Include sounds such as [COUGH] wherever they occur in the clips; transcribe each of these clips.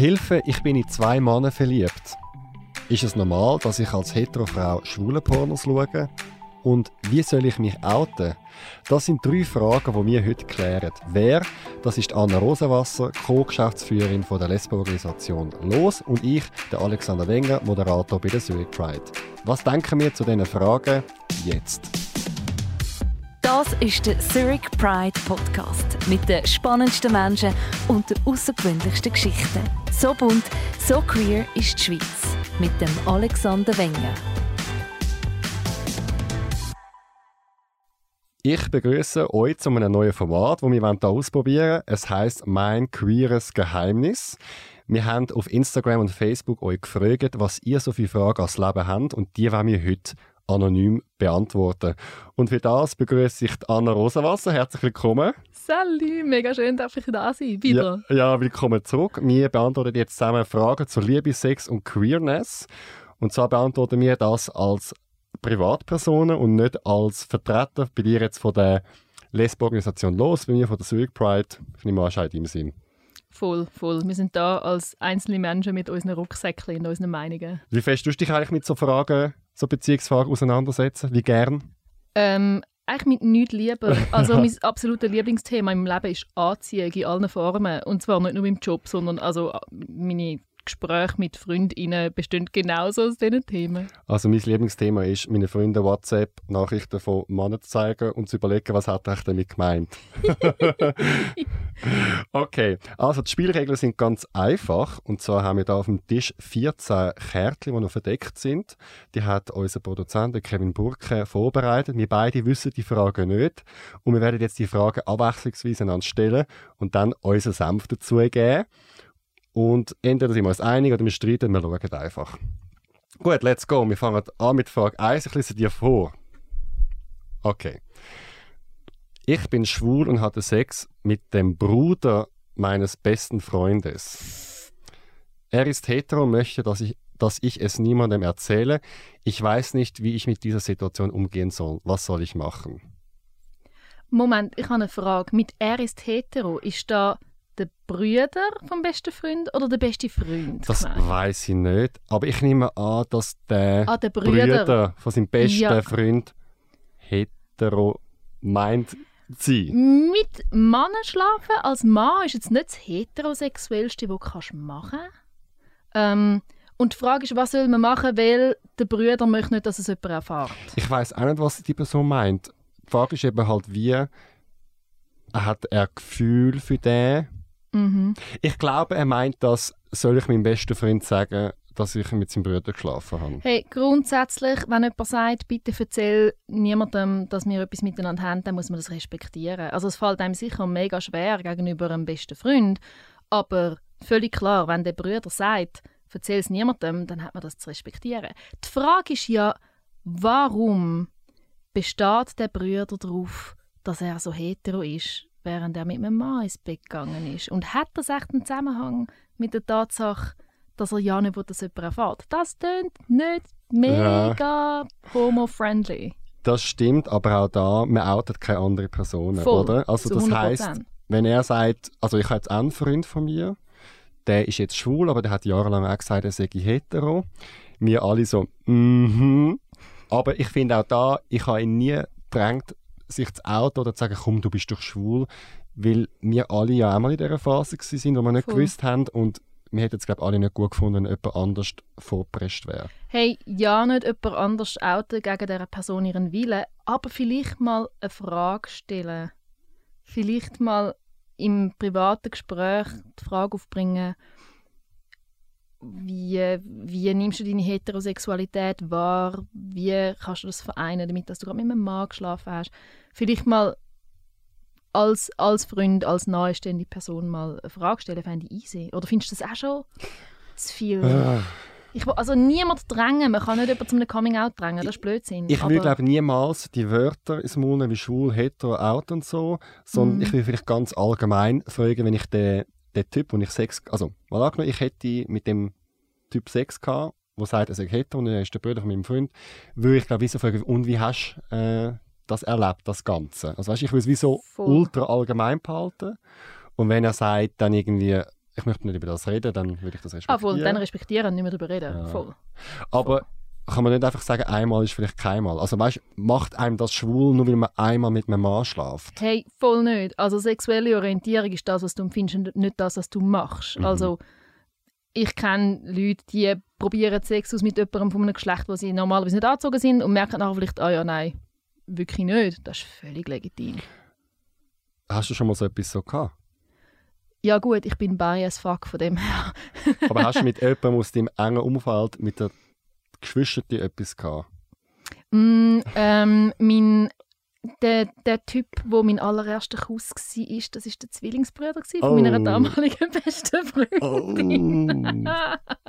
Hilfe, ich bin in zwei Männer verliebt. Ist es normal, dass ich als Heterofrau schwule Pornos schaue? Und wie soll ich mich outen? Das sind drei Fragen, die wir heute klären. Wer? Das ist Anna Rosenwasser, Co-Geschäftsführerin der Lesbo-Organisation LOS und ich, der Alexander Wenger, Moderator bei der Zurich Pride. Was denken wir zu diesen Fragen jetzt? Das ist der Zurich Pride Podcast mit den spannendsten Menschen und den außergewöhnlichsten Geschichten. So bunt, so queer ist die Schweiz mit dem Alexander Wenger. Ich begrüße euch zu einem neuen Format, das wir hier ausprobieren wollen. Es heißt Mein queeres Geheimnis. Wir haben auf Instagram und Facebook euch gefragt, was ihr so viele Fragen ans Leben habt und die wollen wir heute anonym beantworten. Und für das begrüße ich Anna Rosenwasser. Herzlich willkommen. Sally, mega schön, dass ich da sein. Wieder. Ja, ja, willkommen zurück. Wir beantworten jetzt zusammen Fragen zu Liebe, Sex und Queerness. Und zwar beantworten wir das als Privatpersonen und nicht als Vertreter bei dir jetzt von der Lesbo-Organisation los, bei mir von der Zurich Pride, finde ich mal im Sinn. Voll, voll. Wir sind da als einzelne Menschen mit unseren Rucksäcken und unseren Meinungen. Wie fest tust du dich eigentlich mit so Fragen, so Beziehungsfragen auseinandersetzen? Wie gern? Ähm, eigentlich mit nichts lieber. Also mein [LAUGHS] absolutes Lieblingsthema im Leben ist Anziehung in allen Formen. Und zwar nicht nur im Job, sondern also meine Gespräche mit Freundinnen bestehen genauso aus diesen Themen. Also mein Lieblingsthema ist, meine Freunde WhatsApp Nachrichten von Männern zu zeigen und zu überlegen, was hat er damit gemeint. [LAUGHS] okay, also die Spielregeln sind ganz einfach. Und zwar haben wir da auf dem Tisch 14 Kärtchen, die noch verdeckt sind. Die hat unser Produzent Kevin Burke vorbereitet. Wir beide wissen die Fragen nicht. Und wir werden jetzt die Fragen abwechslungsweise anstellen und dann unseren Senf dazugeben. Und entweder sind wir uns einig oder wir streiten, wir schauen einfach. Gut, let's go. Wir fangen an mit Frage 1. Ich lese dir vor. Okay. Ich bin schwul und hatte Sex mit dem Bruder meines besten Freundes. Er ist hetero und möchte, dass ich, dass ich es niemandem erzähle. Ich weiß nicht, wie ich mit dieser Situation umgehen soll. Was soll ich machen? Moment, ich habe eine Frage. Mit er ist hetero, ist da der Brüder vom besten Freund oder der beste Freund? Das weiß ich nicht. Aber ich nehme an, dass der, ah, der Brüder. Brüder von seinem besten ja. Freund hetero meint sie. Mit Männern schlafen als Mann ist jetzt nicht das heterosexuellste, was du machen kannst. Ähm, und die Frage ist, was soll man machen, weil der Brüder möchte nicht, dass es jemand erfährt. Ich weiß auch nicht, was die Person meint. Die Frage ist eben halt, wie hat er Gefühl für den? Mhm. Ich glaube, er meint das, soll ich meinem besten Freund sagen, dass ich mit seinem Bruder geschlafen habe. Hey, grundsätzlich, wenn jemand sagt, bitte erzähl niemandem, dass wir etwas miteinander haben, dann muss man das respektieren. Also es fällt einem sicher mega schwer gegenüber einem besten Freund, aber völlig klar, wenn der Bruder sagt, erzähl es niemandem, dann hat man das zu respektieren. Die Frage ist ja, warum besteht der Bruder darauf, dass er so hetero ist? Während er mit einem Mann ins Bett gegangen ist. Und hat das echt einen Zusammenhang mit der Tatsache, dass er ja nicht will, dass jemand erfährt? Das klingt nicht mega ja. homo-friendly. Das stimmt, aber auch da, man outet keine andere Person, Voll, oder? Also das heißt, wenn er sagt, also ich habe jetzt einen Freund von mir, der ist jetzt schwul, aber der hat jahrelang auch gesagt, er sei hetero. Wir alle so, mhm. Mm aber ich finde auch da, ich habe ihn nie gedrängt, sich zu outen oder zu sagen, komm, du bist doch schwul, weil wir alle ja auch mal in dieser Phase waren, wo wir nicht Voll. gewusst haben und wir hätten es, glaube alle nicht gut gefunden, wenn jemand anders vorgepresst wäre. Hey, ja, nicht jemand anders outen gegen dieser Person ihren Willen, aber vielleicht mal eine Frage stellen. Vielleicht mal im privaten Gespräch die Frage aufbringen, wie, wie nimmst du deine Heterosexualität wahr? Wie kannst du das vereinen, damit dass du gerade mit einem Mann geschlafen hast? Vielleicht mal als, als Freund, als nahestehende Person mal eine Frage stellen, fände ich easy. Oder findest du das auch schon zu viel? Ah. Ich will also niemand drängen. Man kann nicht jemanden zu einem Coming-out drängen. Das ist Blödsinn. Ich, will, glaube niemals die Wörter ins Mund wie schwul, hetero, out und so. Sondern mm. ich will vielleicht ganz allgemein fragen, wenn ich den der Typ, wo ich Sex, also mal angenommen, ich hätte mit dem Typ Sex gehabt, der sagt, er sei hetero und er ist der Bruder von meinem Freund, würde ich glaube ich so fragen, und wie hast du äh, das erlebt, das Ganze? Also weißt, ich will es wie so Voll. ultra allgemein behalten und wenn er sagt dann irgendwie, ich möchte nicht über das reden, dann würde ich das respektieren. Ah, voll, dann respektieren und nicht mehr darüber reden. Ja. Voll. Aber kann man nicht einfach sagen, einmal ist vielleicht keinmal. Also weißt, macht einem das schwul, nur weil man einmal mit einem Mann schlaft? Hey, voll nicht. Also sexuelle Orientierung ist das, was du empfindest und nicht das, was du machst. Mhm. Also ich kenne Leute, die probieren Sex aus mit jemandem von einem Geschlecht, wo sie normalerweise nicht angezogen sind und merken nachher vielleicht, ah ja, nein, wirklich nicht. Das ist völlig legitim. Hast du schon mal so etwas so gehabt? Ja gut, ich bin bi as fuck von dem her. [LAUGHS] Aber hast du mit jemandem aus deinem engen Umfeld, mit der Geschwister etwas gehabt? Mm, ähm, mein, der, der Typ, wo mein allererster Kuss war, das war der Zwillingsbruder gewesen von Oh. meiner damaligen [LAUGHS] besten Freundin. [LAUGHS]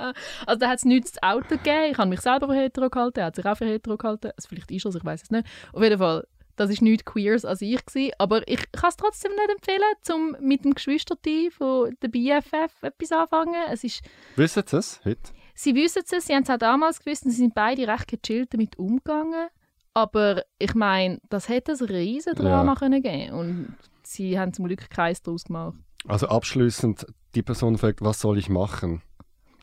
also da hat es nichts zu Auto gegeben. Ich habe mich selber für hetero gehalten, er hat sich auch für hetero gehalten. Also vielleicht ist er es, ich weiß es nicht. Auf jeden Fall, das war nichts Queers als ich. Gewesen. Aber ich kann es trotzdem nicht empfehlen, um mit dem Geschwisterteam von der BFF etwas anfangen. Es ist, Wissen Sie es heute? sie wissen es, sie haben es auch damals gewusst und sie sind beide recht gechillt damit umgegangen. Aber ich meine, das hätte ein riesen Drama Ja. können geben und sie haben zum Glück Kreis daraus gemacht. Also abschließend, die Person fragt, was soll ich machen?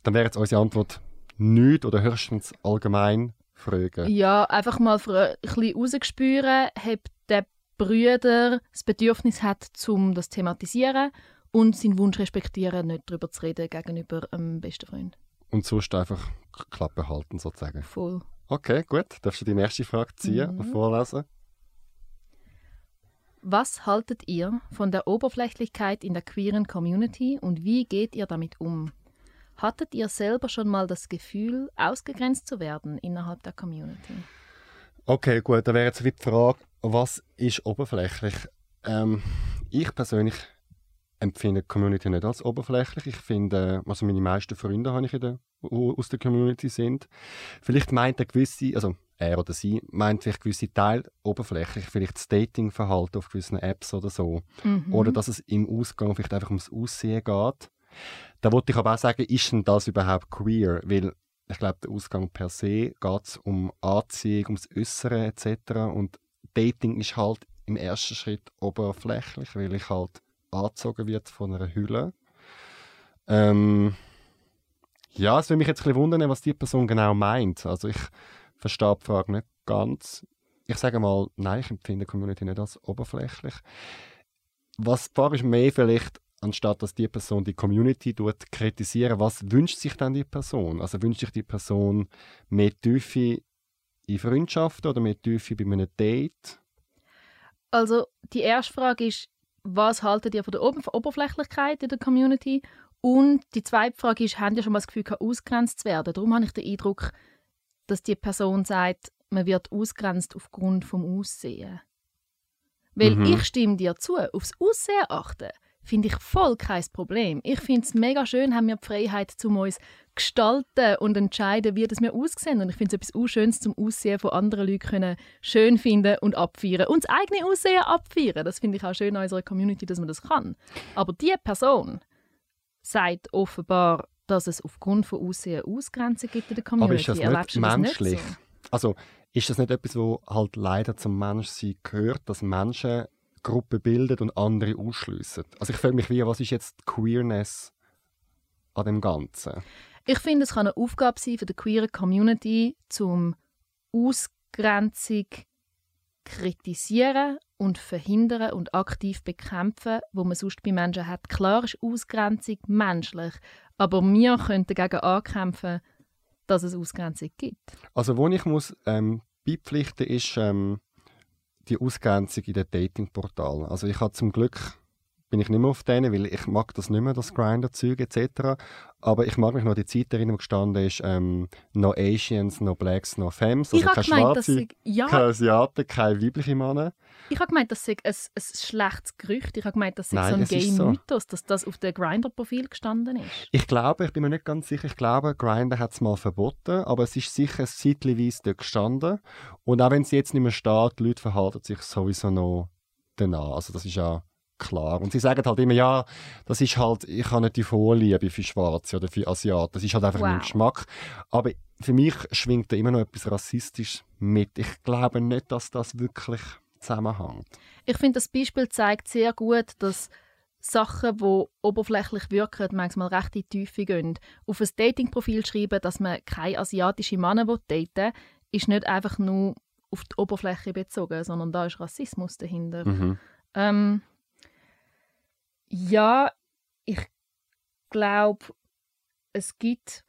Dann wäre jetzt unsere Antwort nichts oder höchstens allgemein fragen. Ja, einfach mal ein bisschen rausgespüren, ob der Brüder das Bedürfnis hat, um das zu thematisieren und seinen Wunsch respektieren, nicht darüber zu reden gegenüber einem besten Freund. Und sonst einfach Klappe halten sozusagen. Voll. Okay, gut. Darfst du die nächste Frage ziehen und Mhm. vorlesen? Was haltet ihr von der Oberflächlichkeit in der queeren Community und wie geht ihr damit um? Hattet ihr selber schon mal das Gefühl, ausgegrenzt zu werden innerhalb der Community? Okay, gut. Dann wäre jetzt wieder die Frage, was ist oberflächlich? Ähm, ich persönlich empfinde die Community nicht als oberflächlich. Ich finde, also meine meisten Freunde habe ich in der, aus der Community sind. Vielleicht meint er gewisse, also er oder sie, meint vielleicht gewisse Teil oberflächlich, vielleicht das Datingverhalten auf gewissen Apps oder so. Mhm. Oder dass es im Ausgang vielleicht einfach ums Aussehen geht. Da wollte ich aber auch sagen, ist denn das überhaupt queer? Weil ich glaube, der Ausgang per se geht es um Anziehung, ums Äußere etc. Und Dating ist halt im ersten Schritt oberflächlich, weil ich halt angezogen wird von einer Hülle. Ähm, ja, es würde mich jetzt ein bisschen wundern, was die Person genau meint. Also ich verstehe die Frage nicht ganz. Ich sage mal, nein, ich empfinde die Community nicht als oberflächlich. Was die ist mehr vielleicht, anstatt dass die Person die Community tut, kritisieren, was wünscht sich dann die Person? Also wünscht sich die Person mehr Tiefe in Freundschaften oder mehr Tiefe bei einem Date? Also die erste Frage ist, was haltet ihr von der Ober Oberflächlichkeit in der Community? Und die zweite Frage ist, habt ihr schon mal das Gefühl, ausgrenzt zu werden? Darum habe ich den Eindruck, dass die Person sagt, man wird ausgrenzt aufgrund vom Aussehen. Weil Mhm. ich stimme dir zu, aufs Aussehen achten, finde ich voll kein Problem. Ich finde es mega schön, haben wir die Freiheit, zum uns gestalten und entscheiden, wie das wir aussehen. Und ich finde es etwas Unschönes, zum Aussehen von anderen Leuten können schön finden und abfeiern. Und das eigene Aussehen abfeiern. Das finde ich auch schön an unserer Community, dass man das kann. Aber die Person sagt offenbar, dass es aufgrund von Aussehen Ausgrenzung gibt in der Community. Aber ist das Erlebst nicht du das menschlich? Nicht so? Also ist das nicht etwas, wo halt leider zum Menschsein gehört, dass Menschen Gruppen bilden und andere ausschliessen? Also ich frage mich, wie, was ist jetzt Queerness an dem Ganzen? Ich finde, es kann eine Aufgabe sein für die queere Community, zum Ausgrenzung kritisieren und verhindern und aktiv bekämpfen, wo man sonst bei Menschen hat. Klar ist Ausgrenzung menschlich, aber wir können dagegen ankämpfen, dass es Ausgrenzung gibt. Also wo ich muss ähm, beipflichten, ist ähm, die Ausgrenzung in den Datingportalen. Also ich habe zum Glück bin ich nicht mehr auf denen, weil ich mag das nicht mehr, das Grinder-Zeug etc. Aber ich mag mich noch die Zeit erinnern, wo gestanden ist, ähm, no Asians, no Blacks, no Femmes. ich habe keine gemeint, Schwarze, sie, ja, keine Asiaten, keine weibliche Männer. ich habe gemeint, das sei ein, ein schlechtes Gerücht. Ich habe gemeint, das sei Nein, so ein ist so. Gay-Mythos, dass das auf dem Grinder-Profil gestanden ist. Ich glaube, ich bin mir nicht ganz sicher, ich glaube, Grindr hat es mal verboten, aber es ist sicher zeitweise dort gestanden. Und auch wenn es jetzt nicht mehr steht, die Leute verhalten sich sowieso noch danach. Also das ist ja klar. Und sie sagen halt immer, ja, das ist halt, ich habe nicht die Vorliebe für Schwarze oder für Asiaten. Das ist halt einfach mein Wow. Geschmack. Aber für mich schwingt da immer noch etwas Rassistisches mit. Ich glaube nicht, dass das wirklich zusammenhängt. Ich finde, das Beispiel zeigt sehr gut, dass Sachen, die oberflächlich wirken, manchmal recht in die Tiefe gehen. Auf ein Datingprofil schreiben, dass man keine asiatischen Männer daten will, ist nicht einfach nur auf die Oberfläche bezogen, sondern da ist Rassismus dahinter. Mhm. Ähm, ja, ich glaube, es gibt,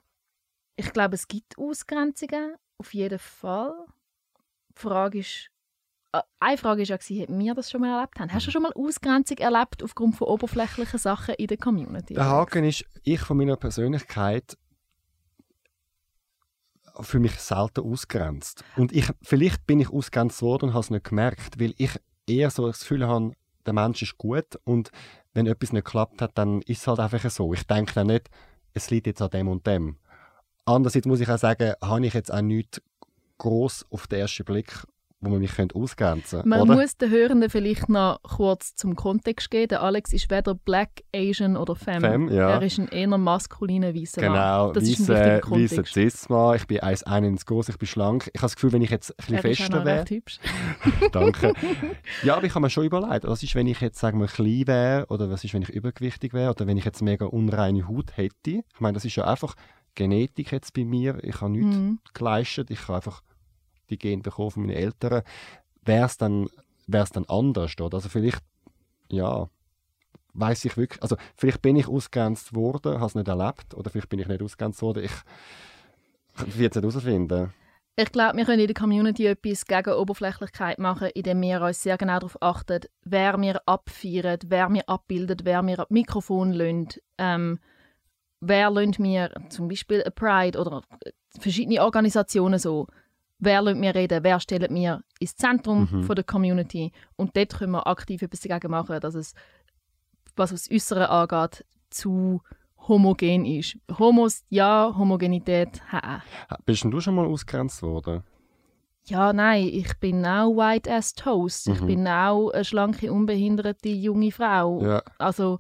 ich glaube, es gibt Ausgrenzungen, auf jeden Fall. Die Frage ist, äh, eine Frage war ja, ob wir das schon mal erlebt haben. Hast du schon mal Ausgrenzung erlebt aufgrund von oberflächlichen Sachen in der Community? Der Haken ist, ich von meiner Persönlichkeit für mich selten ausgrenzt. Und ich, vielleicht bin ich ausgrenzt worden und habe es nicht gemerkt, weil ich eher so das Gefühl habe, der Mensch ist gut und wenn etwas nicht geklappt hat, dann ist es halt einfach so. Ich denke dann nicht, es liegt jetzt an dem und dem. Andererseits muss ich auch sagen, habe ich jetzt auch nichts groß auf den ersten Blick wo man mich ausgrenzen könnte. Man oder? muss den Hörenden vielleicht noch kurz zum Kontext geben. Der Alex ist weder Black, Asian oder Femme. Femme ja. Er ist ein eher maskuliner weißer Genau, Mann. Das weisse, ist ein Kontext. Cis-Mann. Ich bin 1,91 groß, ich bin schlank. Ich habe das Gefühl, wenn ich jetzt ein Er bisschen auch fester wäre... [LAUGHS] Danke. [LAUGHS] Ja, aber ich habe mir schon überlegt, was ist, wenn ich jetzt sagen wir, klein wäre oder was ist, wenn ich übergewichtig wäre oder wenn ich jetzt mega unreine Haut hätte. Ich meine, das ist ja einfach Genetik jetzt bei mir. Ich habe nichts Mhm. geleistet. Ich habe einfach die Gene bekommen von meinen Eltern. Wäre es dann, dann anders? Oder? Also vielleicht, ja, weiß ich wirklich, also vielleicht bin ich ausgrenzt worden, habe es nicht erlebt oder vielleicht bin ich nicht ausgrenzt worden. Ich werde es nicht herausfinden. Ich glaube, wir können in der Community etwas gegen Oberflächlichkeit machen, indem wir uns sehr genau darauf achten, wer wir abfeiern, wer wir abbildet, wer wir ab Mikrofon lönt, ähm, wer lönt mir zum Beispiel eine Pride oder äh, verschiedene Organisationen so. Wer lässt mir reden, wer stellt mir ins Zentrum Mhm. von der Community und dort können wir aktiv etwas dagegen machen, dass es, was das Äußere angeht, zu homogen ist. Homos ja, Homogenität ha. Bist denn du schon mal ausgrenzt worden? Ja, nein, ich bin auch white as toast. Ich Mhm. bin auch eine schlanke, unbehinderte junge Frau. Ja. Also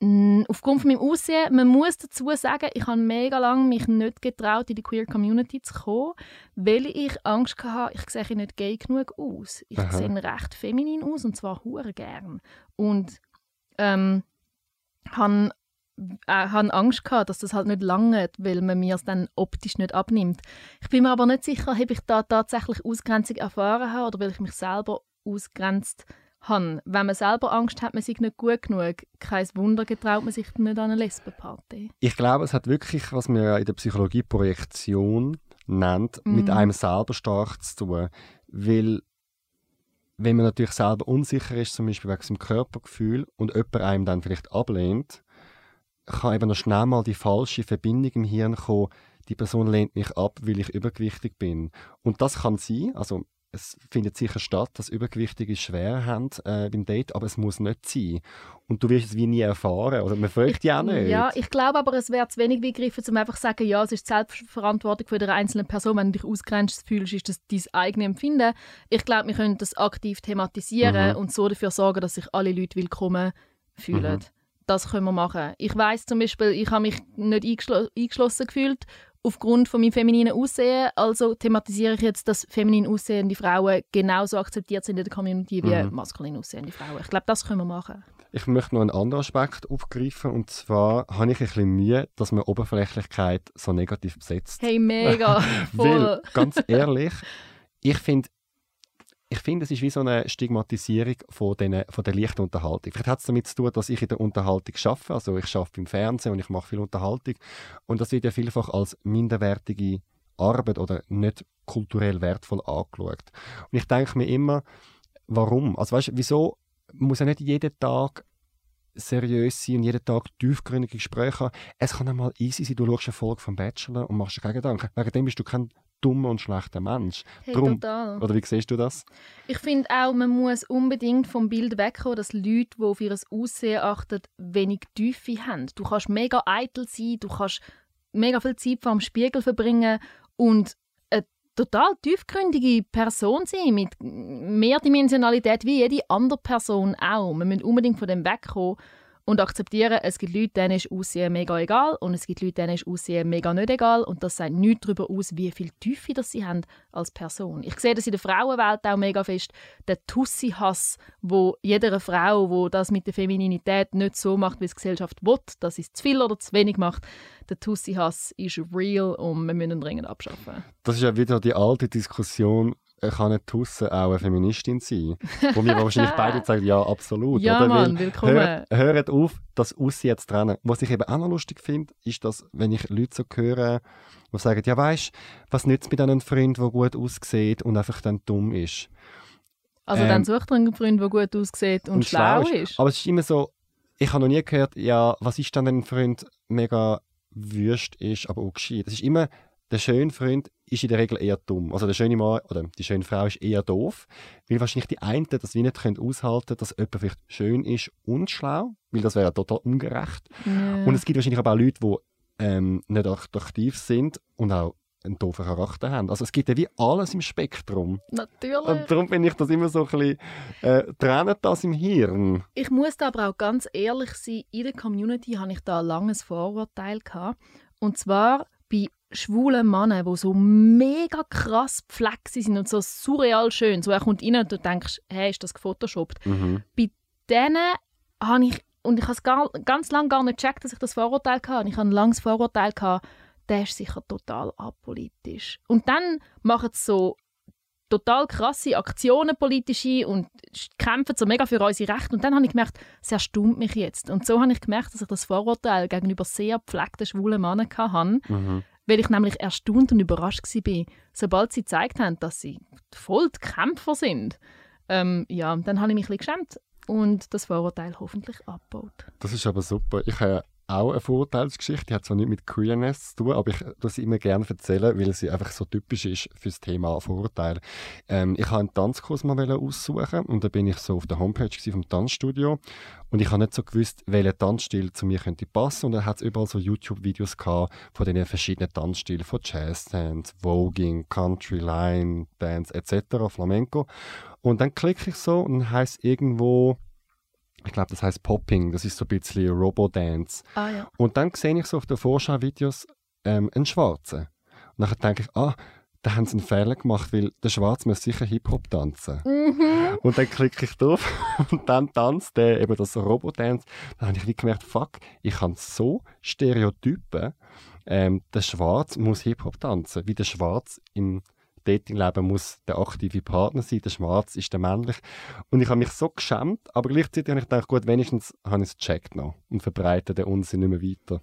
aufgrund von meinem Aussehen, man muss dazu sagen, ich habe mega lange mich nicht getraut, in die queer Community zu kommen, weil ich Angst hatte, ich sehe nicht gay genug aus. Ich Aha. sehe recht feminin aus und zwar hure gern. Und ähm, habe äh, han Angst gehabt, dass das halt nicht lange, weil man mir es dann optisch nicht abnimmt. Ich bin mir aber nicht sicher, ob ich da tatsächlich Ausgrenzung erfahren habe oder weil ich mich selber ausgrenzt habe. Wenn man selber Angst hat, man sich nicht gut genug, kein Wunder getraut man sich nicht an eine Lesbenparty. Ich glaube, es hat wirklich, was man ja in der Psychologie Projektion nennt, mit Mhm. einem selber stark zu tun. Weil, wenn man natürlich selber unsicher ist, zum Beispiel wegen seinem Körpergefühl, und jemand einem dann vielleicht ablehnt, kann eben noch schnell mal die falsche Verbindung im Hirn kommen, die Person lehnt mich ab, weil ich übergewichtig bin. Und das kann sein, also es findet sicher statt, dass Übergewichtige schwer haben äh, beim Date, aber es muss nicht sein. Und du wirst es wie nie erfahren, oder man fragt dich auch nicht. Ja, ich glaube aber, es wäre zu wenig begriffen, um einfach zu sagen, ja, es ist Selbstverantwortung von der einzelnen Person. Wenn du dich ausgrenzt fühlst, ist das dein eigenes Empfinden. Ich glaube, wir können das aktiv thematisieren Mhm. und so dafür sorgen, dass sich alle Leute willkommen fühlen. Mhm. Das können wir machen. Ich weiß zum Beispiel, ich habe mich nicht eingeschlo eingeschlossen gefühlt aufgrund von meinem femininen Aussehen. Also thematisiere ich jetzt, dass feminin aussehende Frauen genauso akzeptiert sind in der Community wie Mhm. maskulin aussehende Frauen. Ich glaube, das können wir machen. Ich möchte noch einen anderen Aspekt aufgreifen und zwar habe ich ein bisschen Mühe, dass man Oberflächlichkeit so negativ besetzt. Hey, mega! [LAUGHS] Voll. Weil, ganz ehrlich, ich finde, ich finde, es ist wie so eine Stigmatisierung von, den, von der leichten Unterhaltung. Vielleicht hat es damit zu tun, dass ich in der Unterhaltung arbeite. Also ich arbeite im Fernsehen und ich mache viel Unterhaltung. Und das wird ja vielfach als minderwertige Arbeit oder nicht kulturell wertvoll angeschaut. Und ich denke mir immer, warum? Also weißt, wieso muss ja nicht jeden Tag seriös sein und jeden Tag tiefgründige Gespräche haben. Es kann einmal easy sein, du schaust eine Folge vom Bachelor und machst dir keine Gedanken. Wegen dem bist du kein dummer und schlechter Mensch. Hey, Drum- total. Oder wie siehst du das? Ich finde auch, man muss unbedingt vom Bild wegkommen, dass Leute, die auf ihr Aussehen achten, wenig Tiefe haben. Du kannst mega eitel sein, du kannst mega viel Zeit vor dem Spiegel verbringen und eine total tiefgründige Person sein, mit mehr Dimensionalität wie jede andere Person auch. Man muss unbedingt von dem wegkommen und akzeptieren, es gibt Leute, denen ist Aussehen mega egal und es gibt Leute, denen ist Aussehen mega nicht egal und das sagt nichts darüber aus, wie viel Tiefe das sie haben als Person. Ich sehe das in der Frauenwelt auch mega fest, der Tussi-Hass, wo jeder Frau, wo das mit der Femininität nicht so macht, wie es die Gesellschaft will, dass es zu viel oder zu wenig macht, der Tussi-Hass ist real und wir müssen ihn dringend abschaffen. Das ist ja wieder die alte Diskussion, kann eine Tusse auch eine Feministin sein? Wo wir wahrscheinlich [LAUGHS] beide sagen, ja, absolut. Ja, oder? Mann, Weil willkommen. Hört, hört auf, das Aussehen jetzt trennen. Was ich eben auch noch lustig finde, ist, dass, wenn ich Leute so höre, die sagen, ja, weißt was nützt mit einem Freund, der gut aussieht und einfach dann dumm ist? Also Ähm, dann sucht er einen Freund, der gut aussieht und, schlau ist. Aber es ist immer so, ich habe noch nie gehört, ja, was ist dann, wenn ein Freund mega wüst ist, aber auch gescheit? Es ist immer, der schöne Freund ist in der Regel eher dumm. Also der schöne Mann oder die schöne Frau ist eher doof, weil wahrscheinlich die einen das wie nicht können aushalten dass jemand vielleicht schön ist und schlau, weil das wäre ja total ungerecht. Ja. Und es gibt wahrscheinlich aber auch Leute, die ähm, nicht attraktiv sind und auch einen doofen Charakter haben. Also es gibt ja wie alles im Spektrum. Natürlich. Und darum finde ich das immer so ein bisschen, äh, das im Hirn. Ich muss da aber auch ganz ehrlich sein, in der Community hatte ich da ein langes Vorurteil. Gehabt. Und zwar bei schwulen Männern, die so mega krass gepflegt sind und so surreal schön. So, er kommt rein und du denkst, hey, ist das gefotoshoppt? Mhm. Bei denen habe ich, und ich habe es gar, ganz lange gar nicht gecheckt, dass ich das Vorurteil hatte. Und ich habe ein langes Vorurteil gehabt, der ist sicher total apolitisch. Und dann machen sie so total krasse Aktionen politische und kämpfen so mega für unsere Rechte. Und dann habe ich gemerkt, es erstaunt mich jetzt. Und so habe ich gemerkt, dass ich das Vorurteil gegenüber sehr gepflegten schwulen Männern hatte, Mhm. Weil ich nämlich erstaunt und überrascht war, sobald sie gezeigt haben, dass sie voll die Kämpfer sind. Ähm, ja, dann habe ich mich ein geschämt und das Vorurteil hoffentlich abgebaut. Das ist aber super. Ich habe auch eine Vorurteilsgeschichte, die hat zwar nicht mit Queerness zu tun, aber ich tue sie immer gerne erzählen, weil sie einfach so typisch ist für das Thema Vorurteile. Ähm, ich habe einen Tanzkurs mal aussuchen und da bin ich so auf der Homepage vom Tanzstudio und ich habe nicht so gewusst, welcher Tanzstil zu mir könnte passen und dann hat es überall so YouTube-Videos gehabt von den verschiedenen Tanzstilen, von Jazz-Dance, Voging, Country, Line, Dance etc., Flamenco. Und dann klicke ich so und heisst irgendwo ich glaube, das heißt Popping, das ist so ein bisschen Robo-Dance. Ah ja. Und dann sehe ich so auf den Vorschauvideos ähm, einen Schwarzen. Und dann denke ich, ah, da haben sie einen Fehler gemacht, weil der Schwarze muss sicher Hip-Hop tanzen. Mhm. Und dann klicke ich drauf [LAUGHS] und dann tanzt der eben das Robo-Dance. Dann habe ich wie gemerkt, fuck, ich kann so Stereotypen, ähm, der Schwarz muss Hip-Hop tanzen, wie der Schwarz im Datingleben muss der aktive Partner sein, der Schwarz ist der männlich. Und ich habe mich so geschämt, aber gleichzeitig habe ich gedacht, gut, wenigstens habe ich es gecheckt noch und verbreite den Unsinn nicht mehr weiter.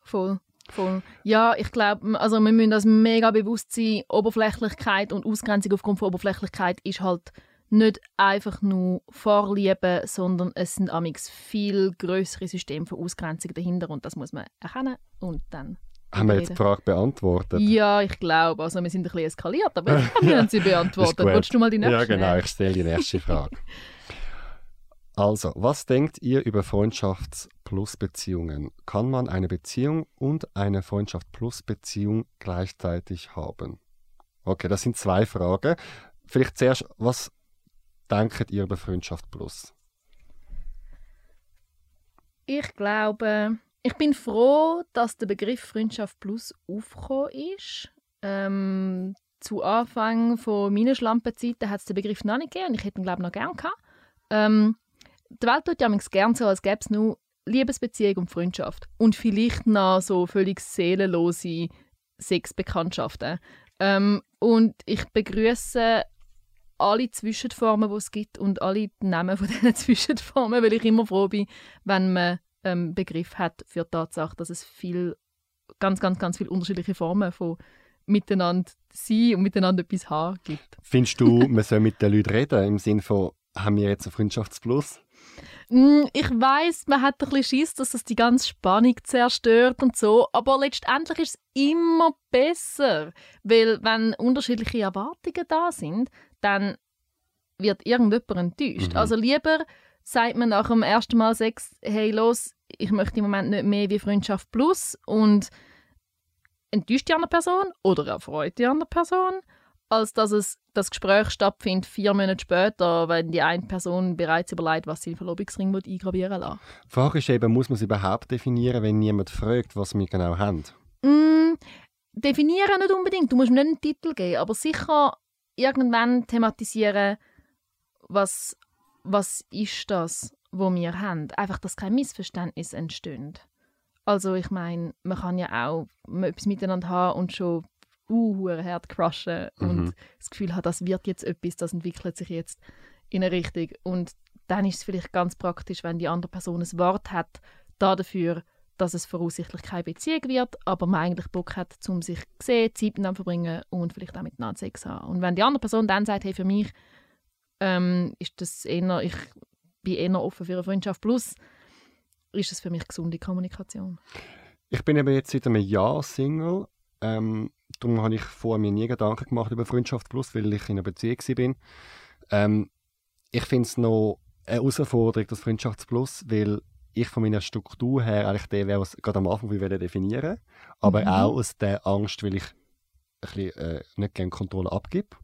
Voll. Voll. Ja, ich glaube, also wir müssen das mega bewusst sein. Oberflächlichkeit und Ausgrenzung aufgrund von Oberflächlichkeit ist halt nicht einfach nur Vorliebe, sondern es sind amix viel größere Systeme von Ausgrenzung dahinter und das muss man erkennen und dann Haben wir jetzt die Frage beantwortet? Ja, ich glaube. Also wir sind ein bisschen eskaliert, aber wir haben [LAUGHS] sie beantwortet. Wolltest du mal die nächste Ja, genau, ich stelle die nächste Frage. Also, was denkt ihr über Freundschafts-Plus-Beziehungen? Kann man eine Beziehung und eine Freundschaft-Plus-Beziehung gleichzeitig haben? Okay, das sind zwei Fragen. Vielleicht zuerst, was denkt ihr über Freundschaft Plus? Ich glaube, ich bin froh, dass der Begriff Freundschaft Plus aufgekommen ist. Ähm, zu Anfang von meiner Schlampenzeiten hat es den Begriff noch nicht gegeben und ich hätte ihn, glaube ich, noch gerne gehabt. Ähm, die Welt tut ja gerne so, als gäbe es nur Liebesbeziehung und Freundschaft. Und vielleicht noch so völlig seelenlose Sexbekanntschaften. Ähm, und ich begrüße alle Zwischenformen, die es gibt und alle Namen von [LAUGHS] diesen Zwischenformen, weil ich immer froh bin, wenn man ähm, Begriff hat für die Tatsache, dass es viel, ganz, ganz, ganz viele unterschiedliche Formen von miteinander sein und miteinander etwas haben gibt. Findest du, [LAUGHS] man soll mit den Leuten reden, im Sinne von, haben wir jetzt ein Freundschaftsplus? Mm, Ich weiß, man hat ein bisschen Schiss, dass das die ganze Spannung zerstört und so, aber letztendlich ist es immer besser, weil wenn unterschiedliche Erwartungen da sind, dann wird irgendjemand enttäuscht. Mhm. Also lieber sagt man nach dem ersten Mal Sex, hey los, ich möchte im Moment nicht mehr wie Freundschaft plus und enttäuscht die andere Person oder erfreut die andere Person, als dass es, das Gespräch stattfindet vier Monate später, wenn die eine Person bereits überlegt, was sie in den Verlobungsring eingravieren will. Die Frage ist eben, muss man es überhaupt definieren, wenn niemand fragt, was wir genau haben? Mm, definieren nicht unbedingt. Du musst mir nicht einen Titel geben, aber sicher irgendwann thematisieren, was, was ist das, wo wir haben. Einfach, dass kein Missverständnis entsteht. Also ich meine, man kann ja auch etwas miteinander haben und schon uh, hart crushen Mhm. und das Gefühl haben, das wird jetzt etwas, das entwickelt sich jetzt in eine Richtung. Und dann ist es vielleicht ganz praktisch, wenn die andere Person ein Wort hat da dafür, dass es voraussichtlich keine Beziehung wird, aber man eigentlich Bock hat, um sich zu sehen, Zeit miteinander verbringen und vielleicht auch miteinander Sex zu haben. Und wenn die andere Person dann sagt, hey, für mich ähm, ist das eher, ich bin eher offen für eine Freundschaft plus, ist das für mich gesunde Kommunikation. Ich bin eben jetzt seit einem Jahr Single. Ähm, darum habe ich vorher mir nie Gedanken gemacht über Freundschaft Plus, weil ich in einer Beziehung war. Ähm, ich finde es noch eine Herausforderung, das Freundschaft Plus, weil ich von meiner Struktur her eigentlich der wäre, was gerade am Anfang will definieren aber Mhm. auch aus der Angst, weil ich ein bisschen, äh, nicht gerne Kontrolle abgebe.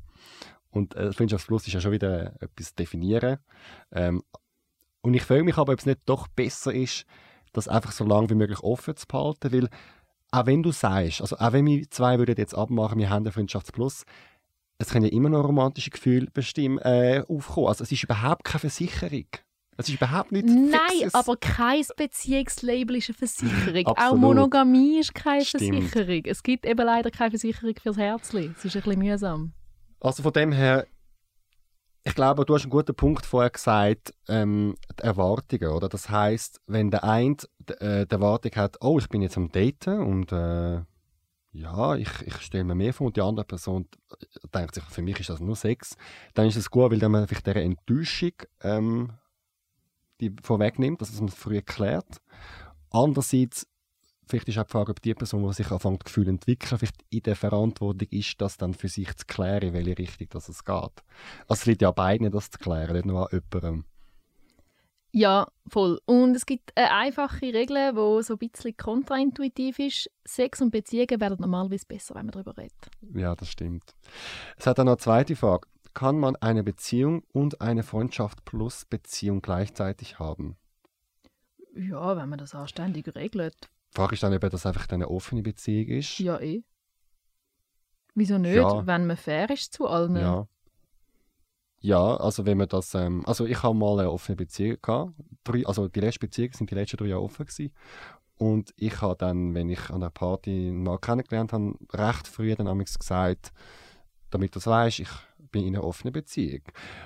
Und äh, Freundschaft Plus ist ja schon wieder etwas definieren. Ähm, und ich frage mich aber, ob es nicht doch besser ist, das einfach so lange wie möglich offen zu behalten, weil auch wenn du sagst, also auch wenn wir zwei würden jetzt abmachen, wir haben eine Freundschaftsplus, es können ja immer noch romantische Gefühle bestimmen, äh, aufkommen. Also es ist überhaupt keine Versicherung. Es ist überhaupt nicht Nein, Fixes. aber kein Beziehungslabel ist eine Versicherung. Auch. Monogamie ist keine Stimmt. Versicherung. Es gibt eben leider keine Versicherung fürs Herzli. Es ist ein bisschen mühsam. Also von dem her, ich glaube, du hast einen guten Punkt vorher gesagt, ähm, die Erwartungen, oder? Das heißt, wenn der eine äh, die Erwartung hat, oh, ich bin jetzt am Daten und äh, ja, ich, ich stelle mir mehr vor und die andere Person denkt sich, für mich ist das nur Sex, dann ist es gut, weil dann man vielleicht diese Enttäuschung ähm, die vorwegnimmt, dass man es früh klärt. Andererseits, vielleicht ist auch die Frage, ob die Person, die sich anfängt, Gefühle zu entwickeln, vielleicht in der Verantwortung ist, das dann für sich zu klären, in welche Richtung das es geht. Also es liegt ja an beiden, das zu klären, nicht nur an jemandem. Ja, voll. Und es gibt eine einfache Regel, die so ein bisschen kontraintuitiv ist. Sex und Beziehungen werden normalerweise besser, wenn man darüber redet. Ja, das stimmt. Es hat dann noch eine zweite Frage. Kann man eine Beziehung und eine Freundschaft plus Beziehung gleichzeitig haben? Ja, wenn man das anständig regelt. Die Frage ist dann, ob das einfach eine offene Beziehung ist. Ja, eh. Wieso nicht, Ja. wenn man fair ist zu allen? Ja. Ja, also wenn man das, ähm, also ich habe mal eine offene Beziehung gehabt. Drei, also die letzten Beziehungen sind die letzten drei Jahre offen gewesen. Und ich habe dann, wenn ich an einer Party Mann kennengelernt habe, recht früh dann amigs gesagt, damit du es weißt, ich bin in einer offenen Beziehung.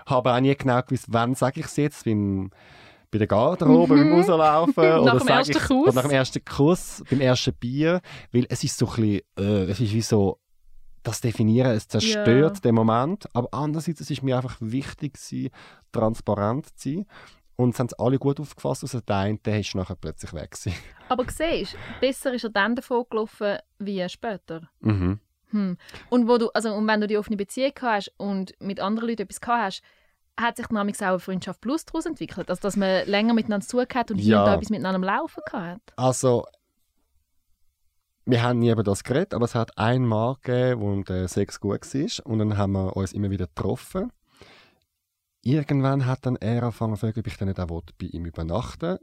Habe auch nie genau gewusst, wann sage ich es jetzt, beim, bei der Garderobe, beim Rauslaufen [LAUGHS] Nach oder dem sage ersten ich, Kuss. Nach dem ersten Kuss, beim ersten Bier, weil es ist so ein bisschen, äh, es ist wie so, das Definieren, es zerstört Ja. den Moment, aber andererseits es ist mir einfach wichtig gewesen, transparent zu sein und es haben es alle gut aufgefasst, außer der eine, der ist nachher plötzlich weg gewesen. [LAUGHS] Aber siehst besser ist er dann davon gelaufen, wie später. Mhm. Hm. Und, wo du, also, und wenn du die offene Beziehung hast und mit anderen Leuten etwas hast, hat sich nämlich auch eine Freundschaft Plus daraus entwickelt. Also, dass man länger miteinander zu hat und hier Ja. und da etwas miteinander Laufen hat. Also, wir haben nie über das geredet, aber es hat einen Mann gegeben, wo der Sex gut war und dann haben wir uns immer wieder getroffen. Irgendwann hat dann er angefangen zu fragen, ob ich dann nicht auch bei ihm übernachten will.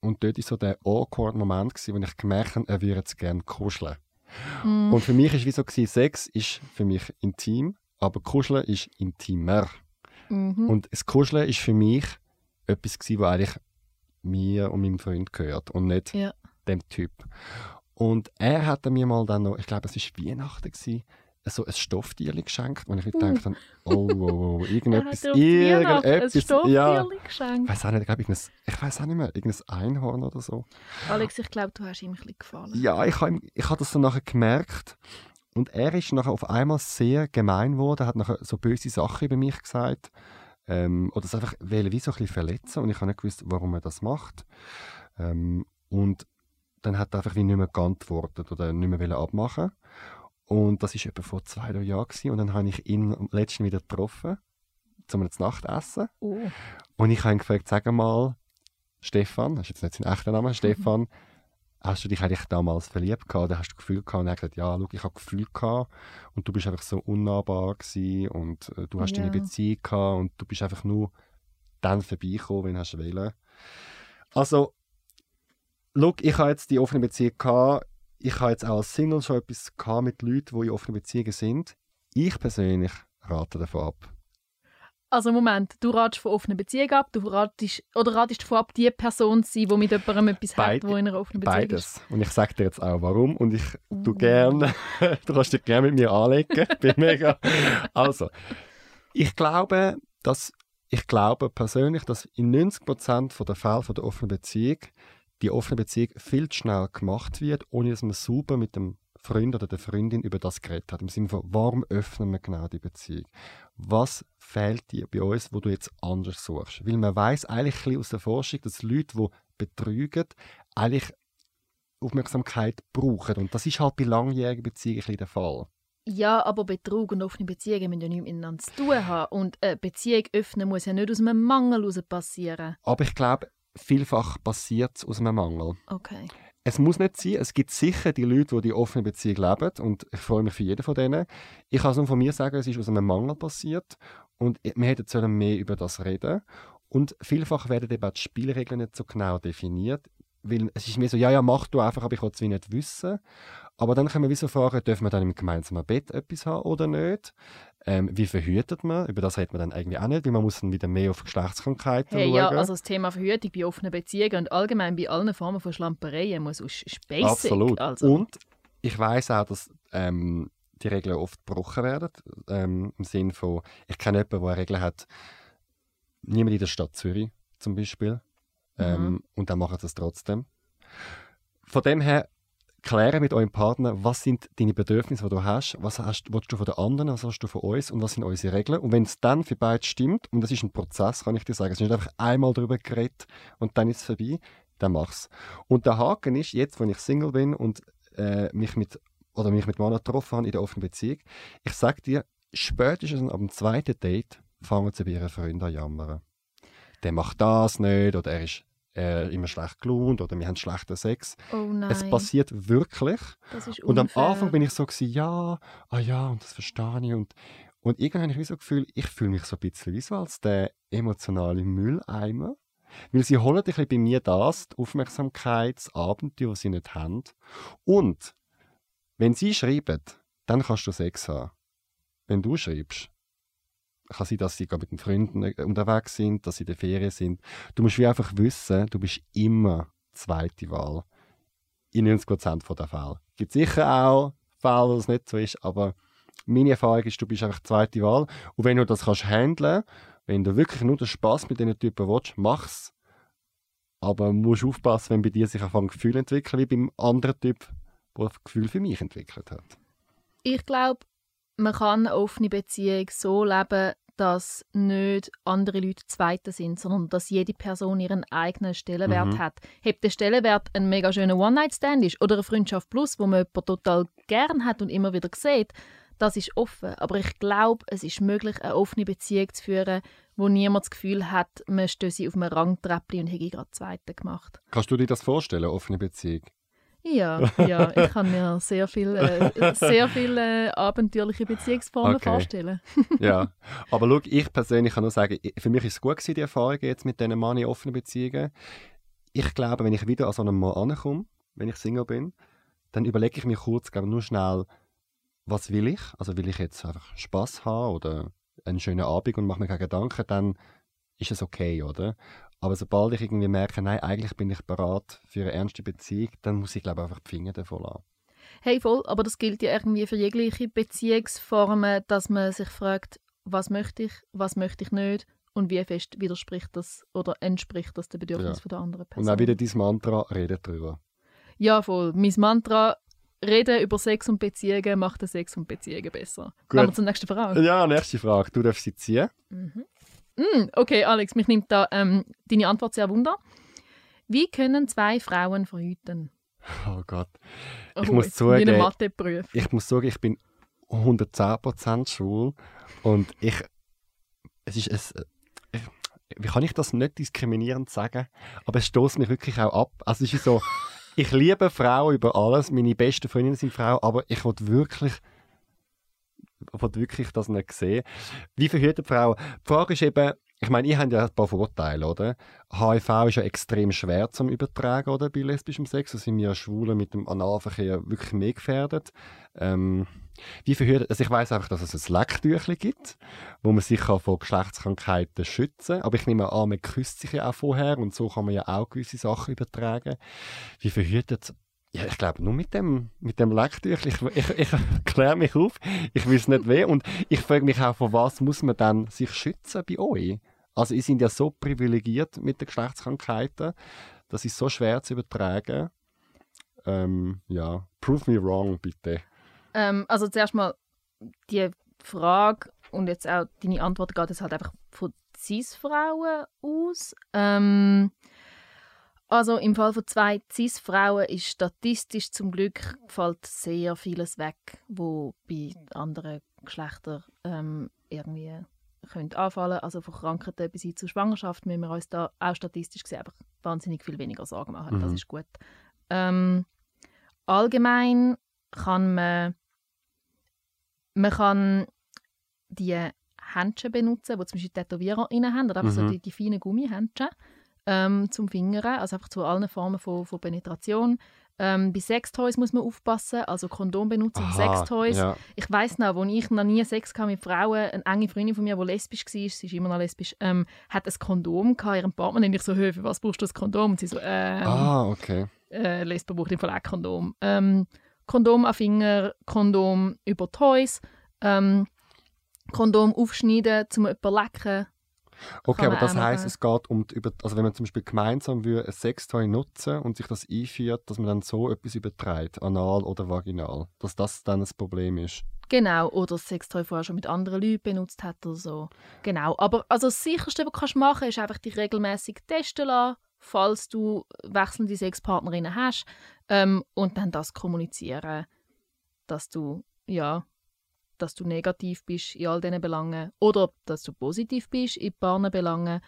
Und dort war so der awkward Moment, gewesen, wo ich gemerkt habe, er würde jetzt gerne kuscheln. Mm. Und für mich war wie so, gewesen, Sex ist für mich intim, aber Kuscheln ist intimer. Mhm. Und das Kuscheln ist für mich etwas, gewesen, was eigentlich mir und meinem Freund gehört und nicht Ja. dem Typ. Und er hat mir mal dann noch, ich glaube, es war Weihnachten, gewesen, so ein Stofftierchen geschenkt, wo ich mir gedacht habe, oh, oh, [LAUGHS] oh, irgendetwas, er auf Weihnachten ein irgendetwas, ja. Ich geschenkt. weiß auch nicht, ich irgendein, ich weiß auch nicht mehr, irgendein Einhorn oder so. Alex, ich glaube, du hast ihm ein bisschen gefallen. Ja, ich habe ich hab das dann nachher gemerkt. Und er ist nachher auf einmal sehr gemein geworden, hat nachher so böse Sachen über mich gesagt. Ähm, oder es einfach wollte wie so ein bisschen verletzen und ich habe nicht gewusst, warum er das macht. Ähm, und dann hat er einfach wie nicht mehr geantwortet oder nicht mehr abmachen. Und das war etwa vor zwei, drei Jahren. Gewesen. Und dann habe ich ihn am letzten wieder getroffen, zum Nachtessen. Oh. Und ich habe ihn gefragt, sag mal, Stefan, das ist jetzt nicht sein echter Name, [LAUGHS] Stefan, hast du dich eigentlich damals verliebt gehabt? Oder hast du Gefühl gehabt? Und er hat gesagt, ja, schau, ich habe Gefühl gehabt und du bist einfach so unnahbar gewesen und äh, du hast Ja. deine Beziehung gehabt und du bist einfach nur dann vorbeigekommen, wenn du hast wollen. Also, schau, ich habe jetzt die offene Beziehung gehabt. Ich habe jetzt auch als Single schon etwas gehabt mit Leuten, die in offenen Beziehungen sind. Ich persönlich rate davon ab. Also Moment, du ratest von offenen Beziehungen ab, du ratest, oder ratest davon ab, die Person zu sein, die mit jemandem etwas Beid- hat, die in einer offenen Beziehung ist? Beides. Und ich sage dir jetzt auch warum. Und ich tu Uh. gerne, [LAUGHS] du kannst dich gerne mit mir anlegen. Bin mega. Also, ich glaube, dass ich glaube persönlich, dass in 90% der Fälle von der offenen Beziehung die offene Beziehung viel zu schnell gemacht wird, ohne dass man sauber mit dem Freund oder der Freundin über das geredet hat. Im Sinne von, warum öffnen wir genau die Beziehung? Was fehlt dir bei uns, wo du jetzt anders suchst? Weil man weiß eigentlich ein aus der Forschung, dass Leute, die betrügen, eigentlich Aufmerksamkeit brauchen. Und das ist halt bei langjährigen Beziehungen ein der Fall. Ja, aber Betrug und offene Beziehungen müssen ja nichts miteinander zu tun haben. Und eine Beziehung öffnen muss ja nicht aus einem Mangel heraus passieren. Aber ich glaube, vielfach passiert es aus einem Mangel. Okay. Es muss nicht sein. Es gibt sicher die Leute, die die offene Beziehung leben. Und ich freue mich für jeden von denen. Ich kann es nur von mir sagen, es ist aus einem Mangel passiert. Und wir hätten mehr über das reden. Und vielfach werden eben auch die Spielregeln nicht so genau definiert. Weil es ist mir so, ja, ja, mach du einfach, aber ich will es nicht wissen. Aber dann können wir wie so fragen, dürfen wir dann im gemeinsamen Bett etwas haben oder nicht? Ähm, wie verhütet man? Über das redet man dann irgendwie auch nicht, weil man muss dann wieder mehr auf Geschlechtskrankheiten Hey, schauen. ja, also das Thema Verhütung bei offenen Beziehungen und allgemein bei allen Formen von Schlampereien muss aus basic. Absolut. Also, Und ich weiß auch, dass ähm, die Regeln oft gebrochen werden. Ähm, Im Sinne von, ich kenne jemanden, der eine Regel hat, niemand in der Stadt Zürich zum Beispiel. Ähm, Mhm. Und dann machen sie es trotzdem. Von dem her, klären mit eurem Partner, was sind deine Bedürfnisse, die du hast, was hast, willst du von den anderen, was hast du von uns und was sind unsere Regeln. Und wenn es dann für beide stimmt, und das ist ein Prozess, kann ich dir sagen, es ist nicht einfach einmal darüber geredet und dann ist es vorbei, dann mach's. Und der Haken ist, jetzt, wenn ich Single bin und äh, mich mit oder mich mit Männern getroffen habe in der offenen Beziehung, ich sag dir, spätestens ab dem zweiten Date fangen sie bei ihren Freunden an jammern. Der macht das nicht oder er ist äh, immer schlecht gelaunt oder wir haben schlechten Sex. oh Es passiert wirklich. Und am. Anfang bin ich so gewesen, ja, ah ja, und das verstehe ich. Und, und irgendwann habe ich so Gefühl, ich fühle mich so ein bisschen wie so als der emotionale Mülleimer. Weil sie holen ein bisschen bei mir das, die Aufmerksamkeit, das Abenteuer, das sie nicht haben. Und wenn sie schreiben, dann kannst du Sex haben. Wenn du schreibst, kann sein, dass sie mit den Freunden äh, unterwegs sind, dass sie in der Ferien sind. Du musst wie einfach wissen, du bist immer zweite Wahl. In 90% der Fälle. Es gibt sicher auch Fälle, wo es nicht so ist, aber meine Erfahrung ist, du bist einfach zweite Wahl. Und wenn du das kannst handeln, wenn du wirklich nur den Spaß mit diesen Typen willst, mach's. Aber du musst aufpassen, wenn bei dir sich ein Gefühl entwickeln, wie beim anderen Typ, der ein Gefühl für mich entwickelt hat. Ich glaube, man kann eine offene Beziehung so leben, dass nicht andere Leute Zweite sind, sondern dass jede Person ihren eigenen Stellenwert Mhm. hat. Ob der Stellenwert ein mega schöner One-Night-Stand ist oder eine Freundschaft plus, wo man jemanden total gern hat und immer wieder sieht, das ist offen. Aber ich glaube, es ist möglich, eine offene Beziehung zu führen, wo niemand das Gefühl hat, man stöße auf einem Rangtreppli und hätte gerade Zweite gemacht. Kannst du dir das vorstellen, offene Beziehung? Ja, ja, ich kann mir sehr viel, äh, sehr viele äh, abenteuerliche Beziehungsformen Okay. vorstellen. ja, [LAUGHS] aber schau, ich persönlich kann nur sagen, für mich ist es gut gewesen, die Erfahrung jetzt mit diesen Mann in offenen Beziehungen. Ich glaube, wenn ich wieder an so einen Mann ankomme, wenn ich Single bin, dann überlege ich mir kurz, glaube nur schnell, was will ich? Also will ich jetzt einfach Spaß haben oder einen schönen Abend und mache mir keine Gedanken, dann ist es okay, oder? Aber sobald ich irgendwie merke, nein, eigentlich bin ich bereit für eine ernste Beziehung, dann muss ich glaube einfach die Finger davon lassen. Hey, voll, aber das gilt ja irgendwie für jegliche Beziehungsformen, dass man sich fragt, was möchte ich, was möchte ich nicht und wie fest widerspricht das oder entspricht das den Bedürfnissen Ja. von der anderen Und Person. auch wieder dein Mantra, redet drüber. Ja, voll. Mein Mantra, reden über Sex und Beziehungen macht den Sex und Beziehungen besser. Gut. Kommen wir zur nächsten Frage. Ja, nächste Frage. Du darfst sie ziehen. Mhm. Mm, okay, Alex, mich nimmt da ähm, deine Antwort sehr wunder. Wie können zwei Frauen verhüten? Oh Gott. Oh, Ich muss Wie ein zugeben- ich muss sagen, ich bin 110% schwul und ich, es ist es, wie kann ich das nicht diskriminierend sagen, aber es stoßt mich wirklich auch ab. Also es ist so, ich liebe Frauen über alles. Meine besten Freundinnen sind Frauen, aber ich wollte wirklich will wirklich das nicht sehen. Wie verhütet Frauen? Die Frage ist eben, ich meine, ihr habt ja ein paar Vorteile, oder? HIV ist ja extrem schwer zum Übertragen, oder? Bei lesbischem Sex. Da sind wir Schwulen mit dem Analverkehr wirklich mehr gefährdet. Ähm, wie verhütet, also ich weiß einfach, dass es ein Lecktüchli gibt, wo man sich vor Geschlechtskrankheiten schützen kann. Aber ich nehme an, man küsst sich ja auch vorher und so kann man ja auch gewisse Sachen übertragen. Wie verhütet ja, ich glaube, nur mit dem, mit dem Lecktüchli. Ich, ich, ich [LAUGHS] kläre mich auf. Ich weiß nicht weh. Und ich frage mich auch, vor was muss man dann sich schützen bei euch? Also, ihr seid ja so privilegiert mit den Geschlechtskrankheiten. Das ist so schwer zu übertragen. Ähm, ja, prove me wrong, bitte. Ähm, also, zuerst mal die Frage und jetzt auch deine Antwort geht es halt einfach von Cis-Frauen aus. Ähm, also im Fall von zwei Cis-Frauen ist statistisch zum Glück fällt sehr vieles weg, wo bei anderen Geschlechtern ähm, irgendwie könnte anfallen. Also von Krankheiten bis hin zur Schwangerschaft müssen wir uns da auch statistisch gesehen einfach wahnsinnig viel weniger Sorgen machen. Mhm. Das ist gut. Ähm, allgemein kann man man kann die Händchen benutzen, die zum Beispiel Tätowierer haben, oder einfach mhm. so die, die feinen Gummihändchen ähm, zum Fingern, also einfach zu allen Formen von, von Penetration. Ähm, bei Sextoys muss man aufpassen, also Kondom benutzen und Sextoys. Ja. Ich weiß noch, als ich noch nie Sex hatte mit Frauen, eine enge Freundin von mir, die lesbisch war, sie ist immer noch lesbisch, ähm, hat ein Kondom gehabt, ihrem Partner. Und ich so, für was brauchst du das Kondom? Und sie so, ähm, ah, okay. Äh, Lesben braucht im Fall auch Kondom. Ähm, Kondom an Finger, Kondom über Toys, ähm, Kondom aufschneiden, zum jemanden lecken, Okay, aber das heißt, es geht um die, also wenn man zum Beispiel gemeinsam würde ein Sextoy nutzen und sich das einführt, dass man dann so etwas überträgt, anal oder vaginal, dass das dann das Problem ist. Genau, oder das Sextoy vorher schon mit anderen Leuten benutzt hat oder so. Genau, aber also das Sicherste, was du machen kannst, ist einfach dich regelmäßig testen lassen, falls du wechselnde Sexpartnerinnen hast ähm, und dann das kommunizieren, dass du ja dass du negativ bist in all diesen Belangen oder dass du positiv bist in ein Belangen.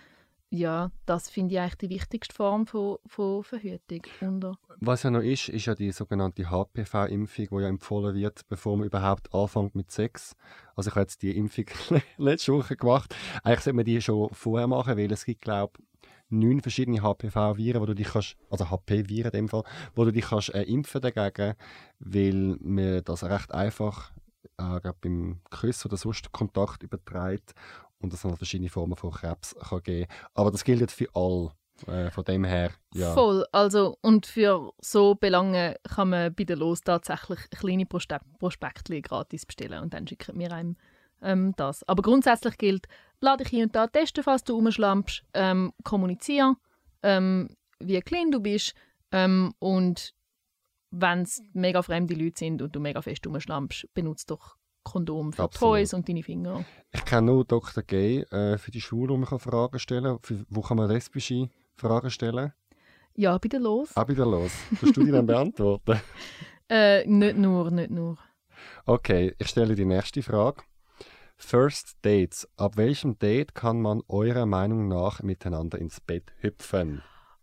Ja, das finde ich eigentlich die wichtigste Form von, von Verhütung. Unter. Was ja noch ist, ist ja die sogenannte HPV-Impfung, die ja empfohlen wird, bevor man überhaupt anfängt mit Sex. Also ich habe jetzt die Impfung [LAUGHS] letzte Woche gemacht. Eigentlich sollte man die schon vorher machen, weil es gibt, glaube ich, neun verschiedene HPV-Viren, wo du dich kannst, also HP-Viren in dem Fall, wo du dich kannst äh, impfen dagegen, weil man das recht einfach äh, glaub, beim Küssen oder sonst Kontakt überträgt und es dann verschiedene Formen von Krebs kann geben Aber das gilt für alle. Äh, von dem her, ja. Voll. Also, und für so Belange kann man bei der Los tatsächlich kleine Prospekte gratis bestellen und dann schicken wir einem ähm, das. Aber grundsätzlich gilt, lade dich hier und da testen, falls du umschlampst, ähm, kommunizieren, ähm, wie klein du bist ähm, und wenn es mega fremde Leute sind und du mega fest rumschlampst, benutzt doch Kondom für Absolut. Toys und deine Finger. Ich kenne nur Dr. Gay äh, für die Schule, wo man Fragen stellen kann. Wo kann man lesbische Fragen stellen? Ja, bei der Los. Ah, bei der Los. Kannst du die dann [LAUGHS] beantworten? äh, nicht nur, nicht nur. Okay, ich stelle die nächste Frage. First Dates. Ab welchem Date kann man eurer Meinung nach miteinander ins Bett hüpfen?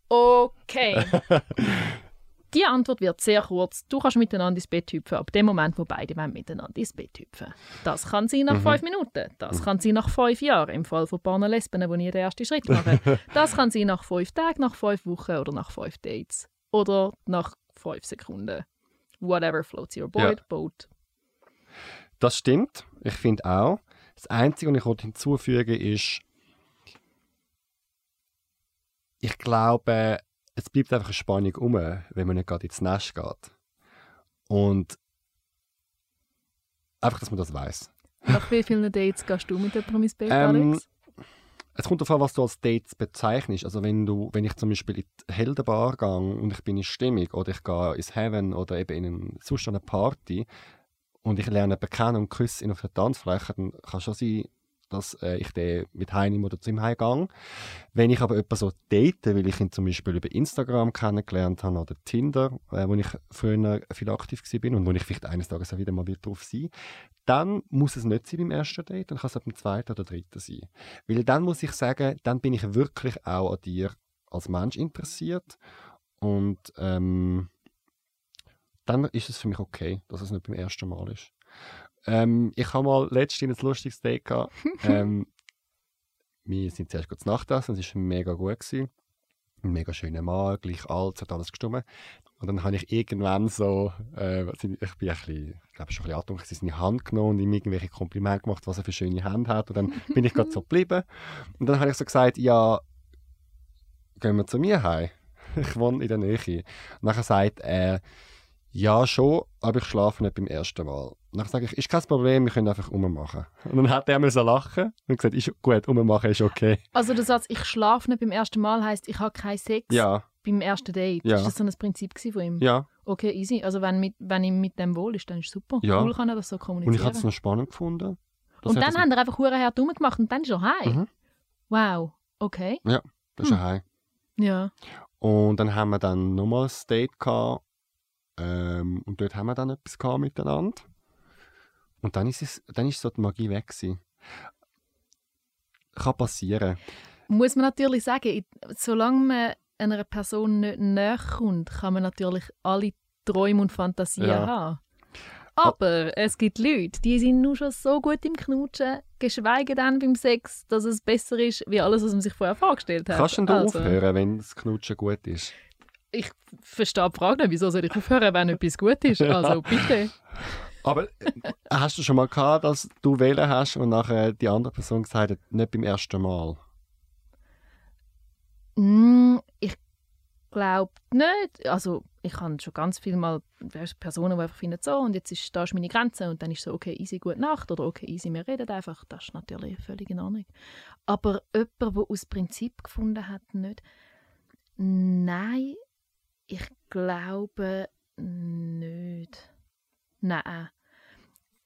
Okay. [LAUGHS] Die Antwort wird sehr kurz. Du kannst miteinander ins Bett hüpfen, ab dem Moment, wo beide miteinander ins Bett hüpfen. Das kann sein nach mhm. fünf Minuten. Das mhm. kann sein nach fünf Jahren, im Fall von paar Lesben, die nie den ersten Schritt machen. [LAUGHS] das kann sein nach fünf Tagen, nach fünf Wochen oder nach fünf Dates. Oder nach fünf Sekunden. Whatever floats your boat. Ja. boat. Das stimmt. Ich finde auch. Das Einzige, was ich hinzufügen ist, ich glaube, es bleibt einfach eine Spannung um, wenn man nicht gerade ins Nest geht. Und einfach, dass man das weiß. Nach wie vielen Dates gehst du mit jemandem ins Bett, ähm, Alex? Es kommt darauf an, was du als Dates bezeichnest. Also wenn du, wenn ich zum Beispiel in die Heldenbar gehe und ich bin in Stimmung oder ich gehe ins Heaven oder eben in einen, sonst eine Party und ich lerne jemanden kennen und küsse ihn auf der Tanzfläche, dann kann schon sein, dass äh, ich den mit heimnehme oder zu ihm heimgehe. Wenn ich aber jemanden so date, weil ich ihn zum Beispiel über Instagram kennengelernt habe oder Tinder, äh, wo ich früher viel aktiv war und wo ich vielleicht eines Tages auch wieder mal drauf sein dann muss es nicht sein beim ersten Date, dann kann es dem zweiten oder dritten sein. Weil dann muss ich sagen, dann bin ich wirklich auch an dir als Mensch interessiert und ähm, dann ist es für mich okay, dass es nicht beim ersten Mal ist. Ähm, ich habe mal letztens ein lustiges Date gehabt. [LAUGHS] ähm, wir sind zuerst kurz Nachtessen, es war mega gut. Gewesen. Ein mega schöner Mann, gleich alt, hat alles gestimmt. Und dann habe ich irgendwann so, äh, ich bin ein bisschen, ich glaube schon ein bisschen angetrunken, in seine Hand genommen und ihm irgendwelche Komplimente gemacht, was er für schöne Hände hat. Und dann [LAUGHS] bin ich gerade so geblieben. Und dann habe ich so gesagt, ja, gehen wir zu mir heim. [LAUGHS] Ich wohne in der Nähe. Und dann sagt er, ja schon, aber ich schlafe nicht beim ersten Mal. Und dann sage ich, ist kein Problem, wir können einfach ummachen. Und dann hat er mir so lachen und gesagt, ist gut, ummachen ist okay. Also der Satz, ich schlafe nicht beim ersten Mal, heisst, ich habe keinen Sex Ja, beim ersten Date. Ja. Ist das so ein Prinzip von ihm? ja. Okay, easy. Also wenn, mit, wenn ihm mit dem wohl ist, dann ist es super. Ja. Cool kann er das so Und kommunizieren. ich habe es noch spannend gefunden. und dann haben er einfach hure hart gemacht und dann ist er heim. Mhm. Wow, okay. das ist Hm. Heim. Ja. Und dann haben wir dann nochmal ein Date gehabt. Ähm, und dort haben wir dann etwas gehabt miteinander. Und dann ist, es, dann ist so die Magie weg gewesen. Kann passieren. Muss man natürlich sagen, solange man einer Person nicht näher kommt, kann man natürlich alle Träume und Fantasien Ja. haben. Aber es gibt Leute, die sind nur schon so gut im Knutschen, geschweige denn beim Sex, dass es besser ist, wie alles, was man sich vorher vorgestellt hat. Kannst du Also, aufhören, wenn das Knutschen gut ist? Ich verstehe die Frage nicht, wieso soll ich aufhören, wenn etwas gut ist? [LAUGHS] Also bitte. Aber äh, hast du schon mal gehabt, dass du wählen hast und nachher die andere Person gesagt hat, nicht beim ersten Mal? Mm, ich glaube nicht. Also ich habe schon ganz viel mal Personen, die einfach finden, so und jetzt ist da ist meine Grenze und dann ist so, okay, easy, gute Nacht oder okay, easy, wir reden einfach. Das ist natürlich völlig in Ordnung. Aber jemand, der aus Prinzip gefunden hat, nicht. Nein, ich glaube nicht. Nein.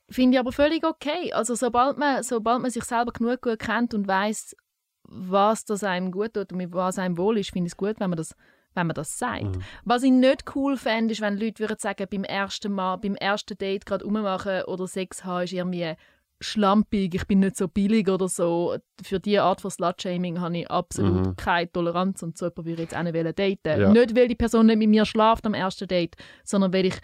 Finde ich aber völlig okay. Also sobald man, sobald man sich selber genug gut kennt und weiß, was das einem gut tut und mit was einem wohl ist, finde ich es gut, wenn man das, wenn man das sagt. Mhm. Was ich nicht cool fände, ist, wenn Leute würden sagen, beim ersten Mal, beim ersten Date gerade rummachen oder Sex haben, ist irgendwie schlampig, ich bin nicht so billig oder so. Für diese Art von Slut-Shaming habe ich absolut Mhm. keine Toleranz und so jemand würde ich jetzt auch nicht daten. Ja. Nicht, weil die Person nicht mit mir schlaft am ersten Date, sondern weil ich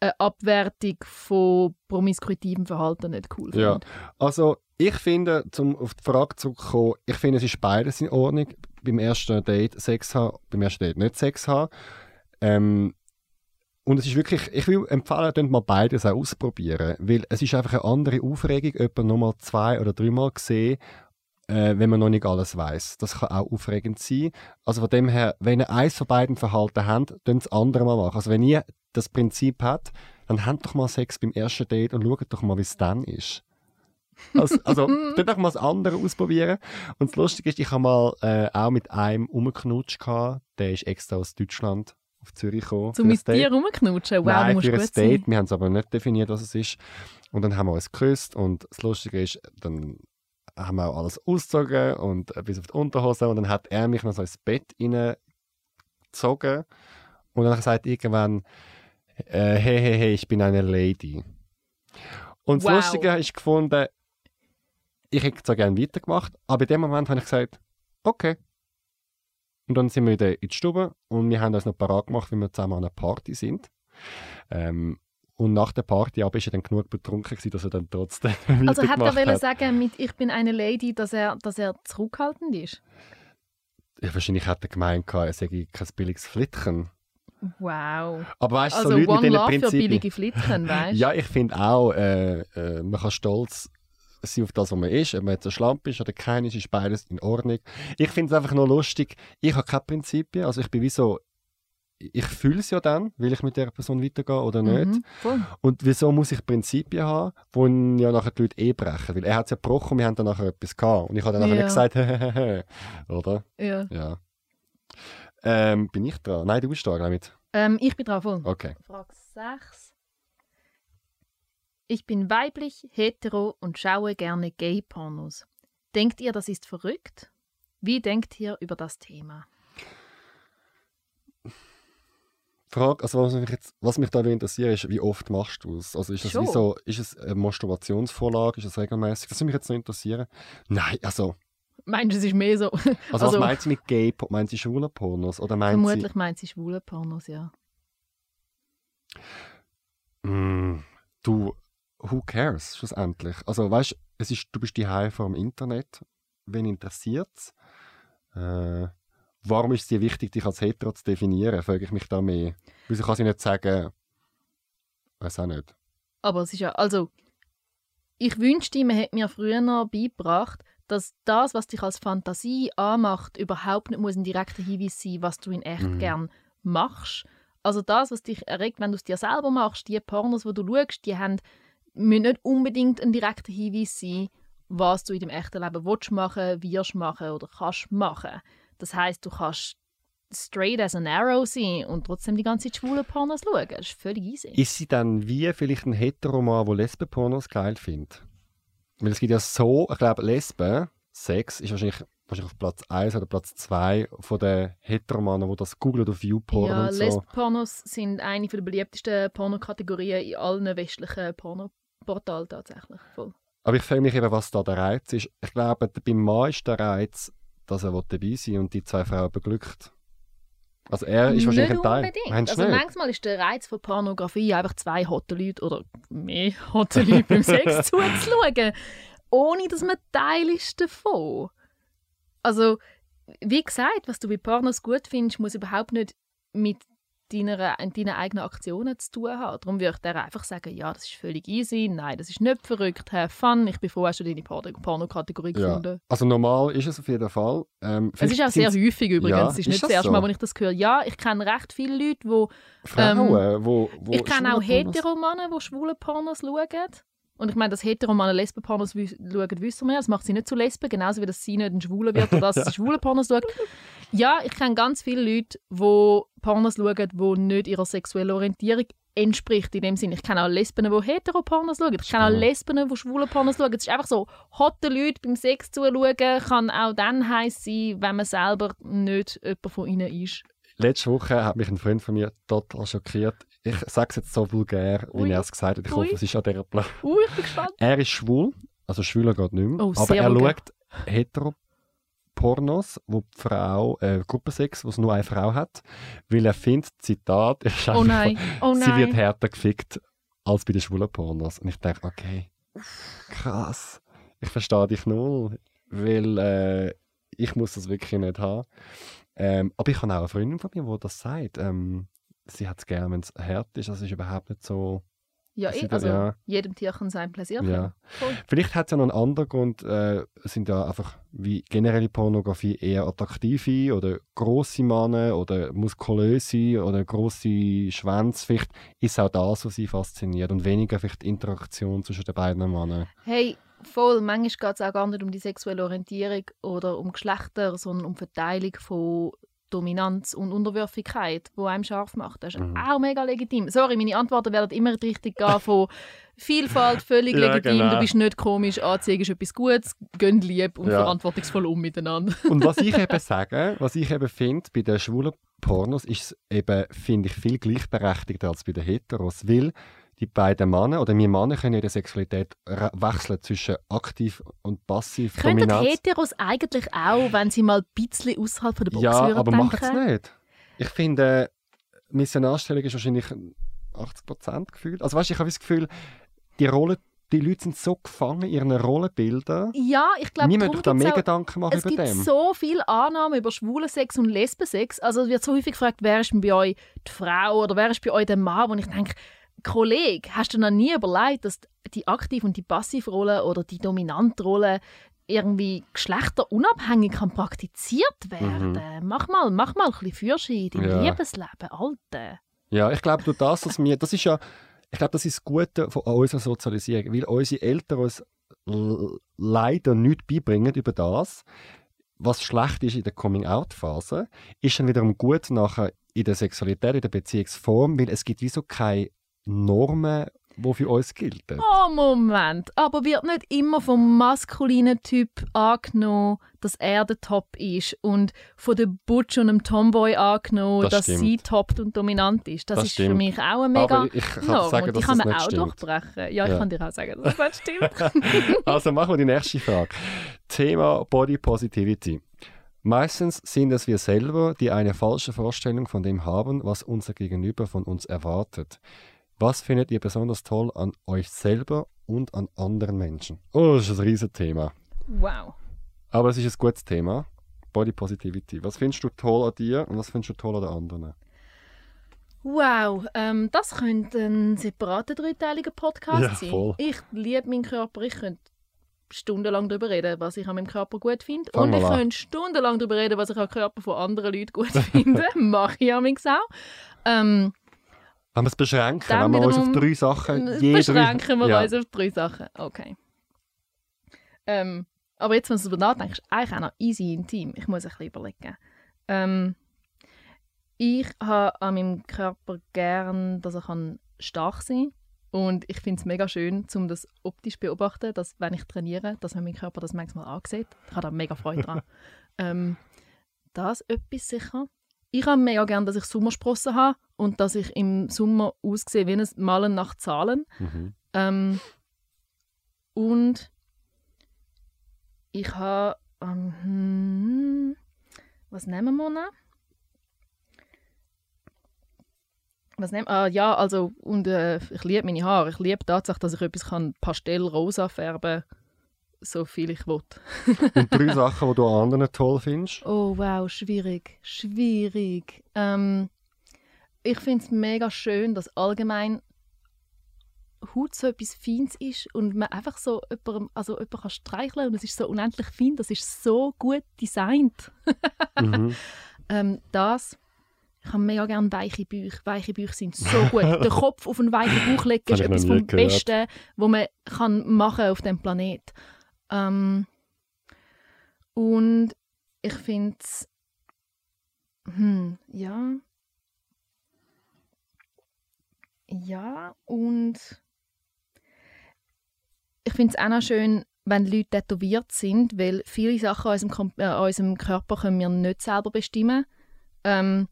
eine Abwertung von promiskuitivem Verhalten nicht cool finde. Ja. Also, ich finde, um auf die Frage zu kommen, ich finde, es ist beides in Ordnung. Beim ersten Date Sex haben, beim ersten Date nicht Sex haben. Ähm, und es ist wirklich, ich will empfehlen, könnt mal beides auch ausprobieren. Weil es ist einfach eine andere Aufregung, jemanden nochmal zwei oder dreimal sehen, äh, wenn man noch nicht alles weiß. Das kann auch aufregend sein. Also von dem her, wenn ihr eins von beiden Verhalten habt, dann das andere mal machen. Also wenn ihr das Prinzip habt, dann habt doch mal Sex beim ersten Date und schaut doch mal, wie es dann ist. Also, also [LAUGHS] könnt doch mal das andere ausprobieren. Und das Lustige ist, ich habe mal äh, auch mit einem umgeknutscht. Der ist extra aus Deutschland auf Zürich gekommen. So ein mit dir rumknutschen, wow, Nein, du musst für ein gut Date. sein. Wir haben es aber nicht definiert, was es ist. Und dann haben wir uns geküsst und das Lustige ist, dann haben wir auch alles ausgezogen und bis auf die Unterhose und dann hat er mich noch so ins Bett hineingezogen und dann hat er gesagt irgendwann, äh, hey, hey, hey, ich bin eine Lady. Und das Wow. Lustige ist gefunden, ich hätte zwar gerne weitergemacht, aber in dem Moment habe ich gesagt, okay. Und dann sind wir wieder in die Stube und wir haben uns noch parat gemacht, wie wir zusammen an einer Party sind. Ähm, und nach der Party aber ist er dann genug betrunken gewesen, dass er dann trotzdem [LAUGHS] Also hat er wollen sagen, mit «Ich bin eine Lady», dass er, dass er zurückhaltend ist? Ja, wahrscheinlich hat er gemeint, er sei kein billiges Flittchen. Wow. Aber weißt du, Also so Leute One mit Love für Prinzipien. billige Flittchen, [LAUGHS] weißt du? Ja, ich finde auch, äh, äh, man kann stolz sein auf das, was man ist. Ob man jetzt ein Schlamp ist oder kein ist, ist beides in Ordnung. Ich finde es einfach nur lustig. Ich habe keine Prinzipien. Also ich bin wie so, ich fühle es ja dann, will ich mit der Person weitergehen oder nicht. Mhm, voll. Und wieso muss ich Prinzipien haben, wo ja nachher die Leute eh brechen? Weil er hat es ja gebrochen und wir haben dann nachher etwas gehabt. Und ich habe dann nachher Ja. nicht gesagt, hehehe, [LAUGHS] oder? Ja. Ja. Ähm, bin ich dran? Nein, du bist dran, damit. Ähm, ich bin drauf voll. Okay. Frage 6. Ich bin weiblich, hetero und schaue gerne Gay-Pornos. Denkt ihr, das ist verrückt? Wie denkt ihr über das Thema? Frage, also was mich, jetzt, was mich da interessiert, ist, wie oft machst du es? Also ist es Schon. wie so, ist es eine Masturbationsvorlage, ist es regelmäßig? Das würde mich jetzt noch interessieren. Nein, also, Meinst du, es ist mehr so? also, Also- was meint sie mit Gay, meint sie schwule Pornos? Oder meint Vermutlich meint sie schwule Pornos, ja. sie, du, who cares schlussendlich? Also weißt es ist, du bist die vor dem Internet, wen interessiert es? Äh, warum ist es dir wichtig, dich als hetero zu definieren, frage ich mich da mehr. Wieso kann sie nicht sagen, weiß auch nicht. Aber es ist ja, also, ich wünschte, man hätte mir früher noch beigebracht, dass das, was dich als Fantasie anmacht, überhaupt nicht muss ein direkter Hinweis sein, was du in echt mhm. gern machst. Also das, was dich erregt, wenn du es dir selber machst, die Pornos, die du schaust, die haben, müssen nicht unbedingt ein direkter Hinweis sein, was du in dem echten Leben willst machen, wirst machen oder kannst machen. Das heißt, du kannst straight as an arrow sein und trotzdem die ganze Zeit schwule Pornos schauen. Das ist völlig easy. Ist sie dann wie vielleicht ein Heteroman, der Lesben-Pornos geil findet? Weil es gibt ja so, ich glaube, Lesben, Sex ist wahrscheinlich, wahrscheinlich auf Platz 1 oder Platz 2 von den Heteromanen, die das googlen auf YouPorn ja, und so. Lesben-Pornos sind eine der beliebtesten Pornokategorien in allen westlichen Pornoportalen tatsächlich. Voll. Aber ich frage mich eben, was da der Reiz ist. Ich glaube, beim Mann ist der Reiz, dass er dabei sein will und die zwei Frauen beglückt. Also er ist wahrscheinlich nicht ein Teil. Unbedingt. Also manchmal ist der Reiz von Pornografie einfach zwei hotte Leute oder mehr hotte Leute beim [LAUGHS] Sex zuzuschauen, ohne dass man Teil ist davon. Also wie gesagt, was du bei Pornos gut findest, muss überhaupt nicht mit deiner, deinen eigenen Aktionen zu tun haben. Darum würde ich dir einfach sagen, ja, das ist völlig easy, nein, das ist nicht verrückt, have fun, ich bin froh, hast du deine Porno-Kategorie ja. gefunden. Also normal ist es auf jeden Fall. Ähm, es ist auch sehr häufig übrigens, ja, es ist, ist nicht das erste so? Mal, wo ich das höre. Ja, ich kenne recht viele Leute, wo, Frauen, ähm, wo, wo Ich kenne auch Heteromannen, die schwule Pornos schauen. Und ich meine, dass Heteromannen Lesben-Pornos schauen, wissen wir. Das macht sie nicht zu Lesben, genauso wie das sie nicht ein Schwuler wird oder dass [LAUGHS] sie schwule Pornos schauen. Ja, ich kenne ganz viele Leute, die Pornos schauen, die nicht ihrer sexuellen Orientierung entspricht. In dem Sinne, ich kenne auch Lesben, die Hetero-Pornos schauen. Ich kenne auch Lesben, die schwule Pornos schauen. Es ist einfach so, hotte Leute beim Sex zuschauen kann auch dann heiß sein, wenn man selber nicht jemand von ihnen ist. Letzte Woche hat mich ein Freund von mir total schockiert ich sage es jetzt so vulgär, wie Ui. er es gesagt hat. Ich Ui. hoffe, es ist an dieser Plan. Ui, ich bin gespannt. Er ist schwul, also schwuler geht nicht mehr. Oh, aber er vulgär. schaut Heteropornos, wo die Frau, äh, Gruppensex, wo es nur eine Frau hat, weil er findet, Zitat, [LAUGHS] ist oh nein. Oh sie wird härter gefickt als bei den schwulen Pornos. Und ich denke, okay, krass. Ich verstehe dich null, weil äh, ich muss das wirklich nicht haben. Ähm, aber ich habe auch eine Freundin von mir, die das sagt. Ähm, sie hat es gerne, wenn es hart ist. Das ist überhaupt nicht so. Ja, eh, also ja. jedem Tier kann sein Pläsier ja. Vielleicht hat es ja noch einen anderen Grund. Äh, sind ja einfach wie generelle Pornografie eher attraktive oder große Männer oder muskulöse oder große Schwänze. Vielleicht ist auch das, was sie fasziniert und weniger vielleicht die Interaktion zwischen den beiden Männern. Hey, voll. Manchmal geht es auch gar nicht um die sexuelle Orientierung oder um Geschlechter, sondern um Verteilung von Dominanz und Unterwürfigkeit, wo einem scharf macht. Das ist mhm. auch mega legitim. Sorry, meine Antworten werden immer richtig gehen von [LAUGHS] Vielfalt, völlig ja, legitim, genau. du bist nicht komisch, Anziehung ist etwas Gutes, gönn lieb und ja. verantwortungsvoll um miteinander. [LAUGHS] und was ich eben [LAUGHS] sage, was ich eben finde, bei den schwulen Pornos ist es eben, finde ich, viel gleichberechtigter als bei den Heteros, weil die beiden Männer oder wir Männer können ihre Sexualität wechseln zwischen aktiv und passiv Können Heteros eigentlich auch, wenn sie mal ein bisschen außerhalb der Box Ja, aber machen es nicht. Ich finde, Missionarstellung ist wahrscheinlich 80% gefühlt. Also weißt, ich habe das Gefühl, die Rolle die Leute sind so gefangen in ihren Rollenbildern. Ja, ich glaube, Niemand doch da mehr Gedanken machen über dem. Es gibt so viele Annahmen über schwulen Sex und Lesbensex. Also es wird so häufig gefragt, wer ist bei euch die Frau oder wer ist bei euch der Mann? Und ich denke, Kollege, hast du noch nie überlegt, dass die Aktiv- und die Passivrolle oder die Dominantrolle irgendwie geschlechterunabhängig kann praktiziert werden? Mhm. Mach mal, mach mal ein bisschen Führerschein im ja. Liebesleben, Alte. Ja, ich glaube, durch das, dass wir, das ist ja, ich glaube, das ist das Gute von unserer Sozialisierung, weil unsere Eltern uns leider nichts beibringen über das, was schlecht ist in der Coming-out-Phase, ist dann wiederum gut nachher in der Sexualität, in der Beziehungsform, weil es gibt wie so keine Normen, die für uns gelten. Oh, Moment. Aber wird nicht immer vom maskulinen Typ angenommen, dass er der Top ist und von der Butch und dem Tomboy angenommen, das dass stimmt. sie top und dominant ist. Das, das ist stimmt. für mich auch ein mega Aber ich kann Norm. sagen, und die kann man auch stimmt. durchbrechen. Ja, ich ja. kann dir auch sagen, dass das stimmt. [LAUGHS] [LAUGHS] also machen wir die nächste Frage. Thema Body Positivity. Meistens sind es wir selber, die eine falsche Vorstellung von dem haben, was unser Gegenüber von uns erwartet. Was findet ihr besonders toll an euch selber und an anderen Menschen? Oh, das ist ein riesiges Thema. Wow. Aber es ist ein gutes Thema. Body Positivity. Was findest du toll an dir und was findest du toll an den anderen? Wow, ähm, das könnte ein separater dreiteiliger Podcast Ja, sein. voll. Ich liebe meinen Körper. Ich könnte stundenlang darüber reden, was ich an meinem Körper gut finde. Fang Und ich könnte stundenlang darüber reden, was ich am Körper von anderen Leuten gut [LAUGHS] finde. Mache ich auch. Ähm, Wenn wir es beschränken, Dann wenn wir uns auf drei Sachen je beschränken wir ja. uns auf drei Sachen. Okay. Ähm, aber jetzt, wenn du darüber nachdenkst, eigentlich auch noch easy intim. Ich muss ein bisschen überlegen. Ähm, ich habe an meinem Körper gern, dass er kann stark sein kann. Und ich finde es mega schön, um das optisch zu beobachten, dass wenn ich trainiere, dass man mein Körper das manchmal ansieht. Ich habe da mega Freude dran. [LAUGHS] ähm, das etwas sicher. Ich habe mega gern, dass ich Sommersprossen habe und dass ich im Sommer aussehe wie ein Malen nach Zahlen. Mhm. Ähm, und ich habe. Ähm, hm, was nehmen wir noch? Was nehmen ah, Ja, also, und äh, ich liebe meine Haare. Ich liebe die Tatsache, dass ich etwas kann pastellrosa färben kann, so viel ich will. Und drei [LAUGHS] Sachen, die du an anderen toll findest. Oh wow, schwierig, schwierig. Ähm, ich finde es mega schön, dass allgemein Haut so etwas Feines ist und man einfach so jemandem, also jemanden kann streicheln und es ist so unendlich fein, das ist so gut designt. [LAUGHS] Mhm. Ähm, das, ich habe mega gerne weiche Bäuche. Weiche Bäuche sind so gut. Den Kopf auf einen weichen Bauch legen [LAUGHS] ist etwas vom gehört. Besten, was man kann machen auf dem Planet. Ähm, und ich finde es, hm, ja, ja und ich finde es auch noch schön, wenn Leute tätowiert sind, weil viele Sachen an unserem, Kom äh, unserem Körper können wir nicht selber bestimmen. Ähm,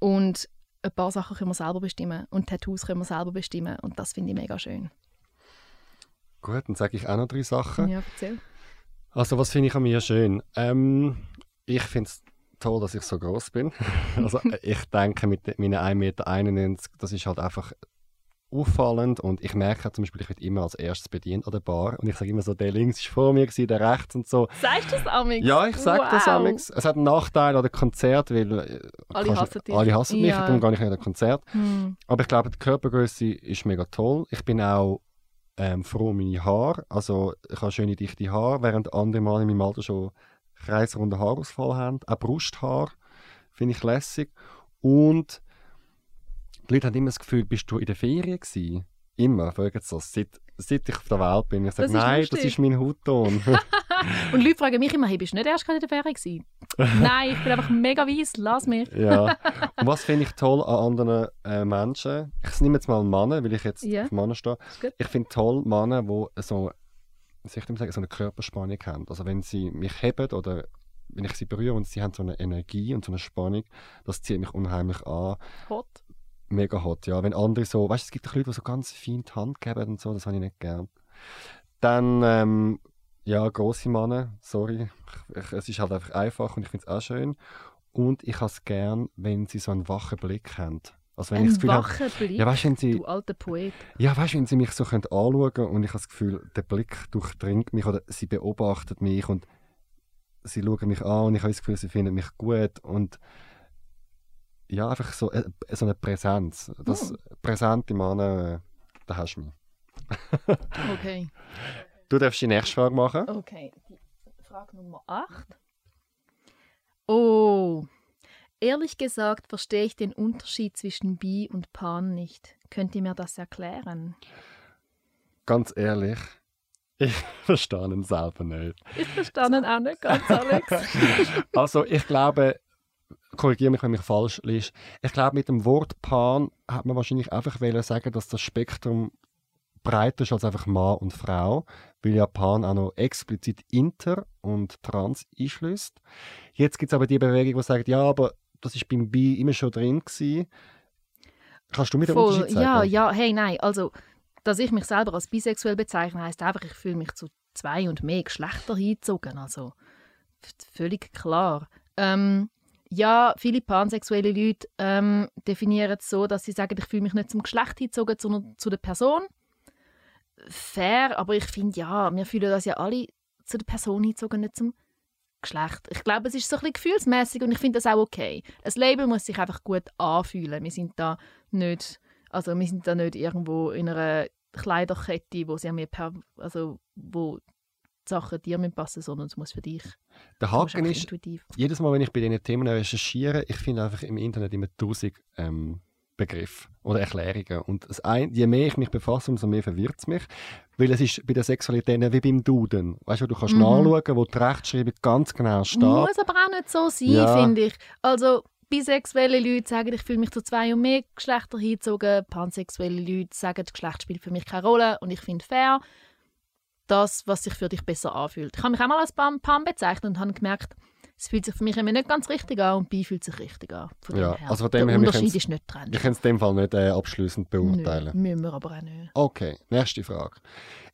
und ein paar Sachen können wir selber bestimmen. Und Tattoos können wir selber bestimmen. Und das finde ich mega schön. Gut, dann sage ich auch noch drei Sachen. Ja, erzähl. Also, was finde ich an mir schön? Ähm, ich finde es toll, dass ich so groß bin. [LAUGHS] also, ich denke, mit meinen 1,91 Meter, das ist halt einfach auffallend und ich merke zum Beispiel, ich werde immer als erstes bedient an der Bar und ich sage immer so, der links ist vor mir, gewesen, der rechts und so. Sagst du das, Amix? Ja, ich sage das Wow. amix. Es hat einen Nachteil an den Konzert, weil äh, Alle hassen dich. alle hassen mich, Ja. darum gehe ich nicht an den Konzert. Hm. Aber ich glaube, die Körpergröße ist mega toll. Ich bin auch ähm, froh um meine Haare. Also ich habe schöne dichte Haare, während andere Mal in meinem Alter schon kreisrunden Haarausfall haben. Auch Brusthaar finde ich lässig. Und die Leute haben immer das Gefühl, bist du in der Ferien gewesen? Immer, fragen sie das. Seit, seit ich auf der Welt bin. Ich sage, Das nein, das lustig. ist mein Hautton. [LAUGHS] [LAUGHS] Und Leute fragen mich immer, hey, bist du nicht erst gerade in der Ferien gewesen? [LAUGHS] Nein, ich bin einfach mega weiss, lass mich. [LAUGHS] ja. Und was finde ich toll an anderen äh, Menschen? Ich nehme jetzt mal Männer, weil ich jetzt Ja. auf Männer stehe. Ich finde toll Männer, die so, ich sagen, so eine Körperspannung haben. Also wenn sie mich heben oder wenn ich sie berühre und sie haben so eine Energie und so eine Spannung, das zieht mich unheimlich an. Hot. Mega hot, ja. Wenn andere so, weißt du, es gibt Leute, die so ganz fein die Hand geben und so, das habe ich nicht gern. Dann, ähm, ja, grosse Männer, sorry. Ich, ich, es ist halt einfach einfach und ich finde es auch schön. Und ich habe es gern, wenn sie so einen wachen Blick haben. Also wenn ich Ein das Gefühl habe, wacher Blick. ja, weißt, du, wenn sie, du alter Poet. ja, weißt du, wenn sie mich so können anschauen können und ich habe das Gefühl, der Blick durchdringt mich oder sie beobachtet mich und sie schauen mich an und ich habe das Gefühl, sie finden mich gut und ja, einfach so, äh, so eine Präsenz. Das Hm. präsente Mann, äh, da hast du mich. Okay. [LAUGHS] Du darfst die nächste Frage machen. Okay, die Frage Nummer 8. Oh, ehrlich gesagt verstehe ich den Unterschied zwischen Bi und Pan nicht. Könnt ihr mir das erklären? Ganz ehrlich, [LAUGHS] ich verstehe ihn selber nicht. Ich verstehe auch nicht ganz, Alex. [LAUGHS] Also ich glaube, korrigiere mich, wenn mich falsch liest. Ich glaube, mit dem Wort Pan hat man wahrscheinlich einfach sagen, dass das Spektrum breiter ist als einfach Mann und Frau, weil ja Pan auch noch explizit Inter und Trans einschließt. Jetzt gibt es aber die Bewegung, die sagt, ja, aber das ist beim Bi immer schon drin gewesen. Kannst du mir den Voll, Unterschied sagen? ja, ja, hey, nein, also, dass ich mich selber als bisexuell bezeichne, heißt einfach, ich fühle mich zu zwei und mehr Geschlechter hingezogen, also völlig klar. Ähm, ja, viele pansexuelle Leute ähm, definieren es so, dass sie sagen, ich fühle mich nicht zum Geschlecht hingezogen, sondern zu der Person. Fair, aber ich finde, ja, wir fühlen das ja alle zu der Person hingezogen, nicht zum Geschlecht. Ich glaube, es ist so ein bisschen gefühlsmäßig und ich finde das auch okay. Ein Label muss sich einfach gut anfühlen. Wir sind da nicht, also wir sind da nicht irgendwo in einer Kleiderkette, wo sie mir per, also wo die Sachen dir passen sondern es muss für dich. Der Haken ist, intuitiv. jedes Mal, wenn ich bei diesen Themen recherchiere, ich finde einfach im Internet immer tausend ähm, Begriffe oder Erklärungen. Und das ein, je mehr ich mich befasse, umso mehr verwirrt es mich. Weil es ist bei der Sexualität wie beim Duden. Weißt du, du kannst mhm. nachschauen, wo die Rechtschreibung ganz genau steht. Muss aber auch nicht so sein, ja. finde ich. Also bisexuelle Leute sagen, ich fühle mich zu zwei und mehr Geschlechter hingezogen. Pansexuelle Leute sagen, das Geschlecht spielt für mich keine Rolle und ich finde fair das, was sich für dich besser anfühlt. Ich habe mich auch mal als Pan, Pan bezeichnet und habe gemerkt, es fühlt sich für mich immer nicht ganz richtig an und Bi fühlt sich richtig an. Von ja, also von dem Der Unterschied ist nicht dran. Ich kann es in dem Fall nicht äh, abschließend beurteilen. Nö, müssen wir aber auch nicht. Okay, nächste Frage.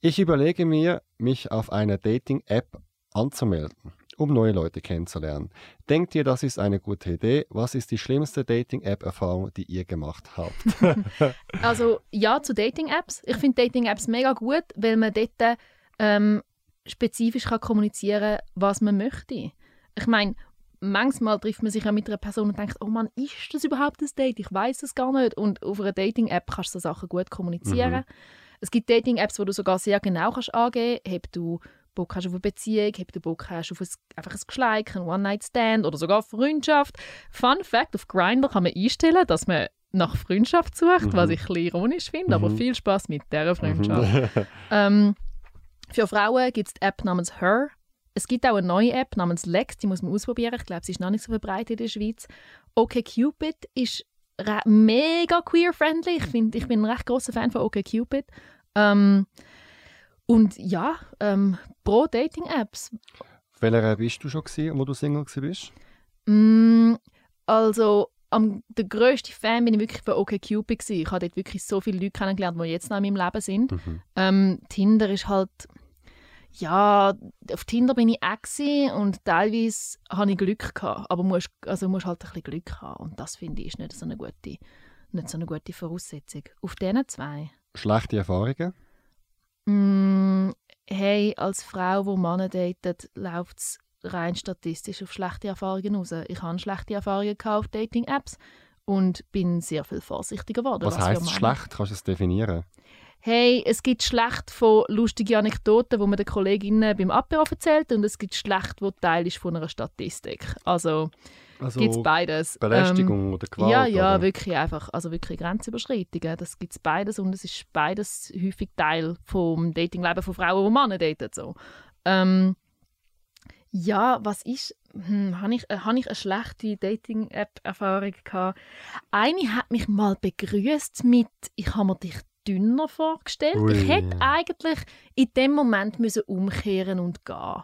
Ich überlege mir, mich auf einer Dating-App anzumelden, um neue Leute kennenzulernen. Denkt ihr, das ist eine gute Idee? Was ist die schlimmste Dating-App-Erfahrung, die ihr gemacht habt? [LAUGHS] [LAUGHS] also ja, zu Dating-Apps. Ich finde Dating-Apps mega gut, weil man dort ähm, spezifisch kann kommunizieren was man möchte. Ich meine, manchmal trifft man sich ja mit einer Person und denkt, oh Mann, ist das überhaupt ein Date? Ich weiß es gar nicht. Und auf einer Dating-App kannst du so Sachen gut kommunizieren. Mhm. Es gibt Dating-Apps, wo du sogar sehr genau kannst angeben kannst, ob du Bock hast auf eine Beziehung, ob du Bock hast auf ein, einfach ein Geschleik, ein One-Night-Stand oder sogar Freundschaft. Fun Fact, auf Grindr kann man einstellen, dass man nach Freundschaft sucht, mhm. was ich ein ironisch finde, mhm. aber viel Spaß mit dieser Freundschaft. Mhm. [LAUGHS] ähm, für Frauen gibt es die App namens Her. Es gibt auch eine neue App namens Lex, die muss man ausprobieren. Ich glaube, sie ist noch nicht so verbreitet in der Schweiz. OkCupid ist mega queer-friendly. Ich, find, ich bin ein recht großer Fan von OkCupid. Ähm, und ja, ähm, pro Dating-Apps. Welcher bist du schon gewesen, wo du Single bist? Mm, also am, der grösste Fan bin ich wirklich von OkCupid. Ich habe dort wirklich so viele Leute kennengelernt, die jetzt noch in meinem Leben sind. Mhm. Ähm, Tinder ist halt ja, auf Tinder bin ich auch und teilweise hatte ich Glück gehabt, aber musst, also musst halt ein bisschen Glück haben und das finde ich ist nicht so eine gute, nicht so eine gute Voraussetzung. Auf diesen zwei. Schlechte Erfahrungen? Mm, hey, als Frau, die Männer datet, läuft es rein statistisch auf schlechte Erfahrungen raus. Ich habe schlechte Erfahrungen auf Dating-Apps und bin sehr viel vorsichtiger geworden. Was, was heißt schlecht? Kannst du es definieren? Hey, es gibt schlecht von lustigen Anekdoten, die man den Kolleginnen beim Apero erzählt und es gibt schlecht, wo Teil ist von einer Statistik. Also, also gibt es beides. Belästigung ähm, oder Gewalt? Ja, ja, oder? wirklich einfach, also wirklich Grenzüberschreitungen. Das gibt es beides und es ist beides häufig Teil vom Datingleben von Frauen, die Männer daten. So. Ähm, ja, was ist, hm, habe ich, äh, hab ich eine schlechte Dating-App-Erfahrung gehabt? Eine hat mich mal begrüßt mit, ich habe mir dich dünner vorgestellt. Ui. Ich hätte eigentlich in dem Moment müssen umkehren und gehen.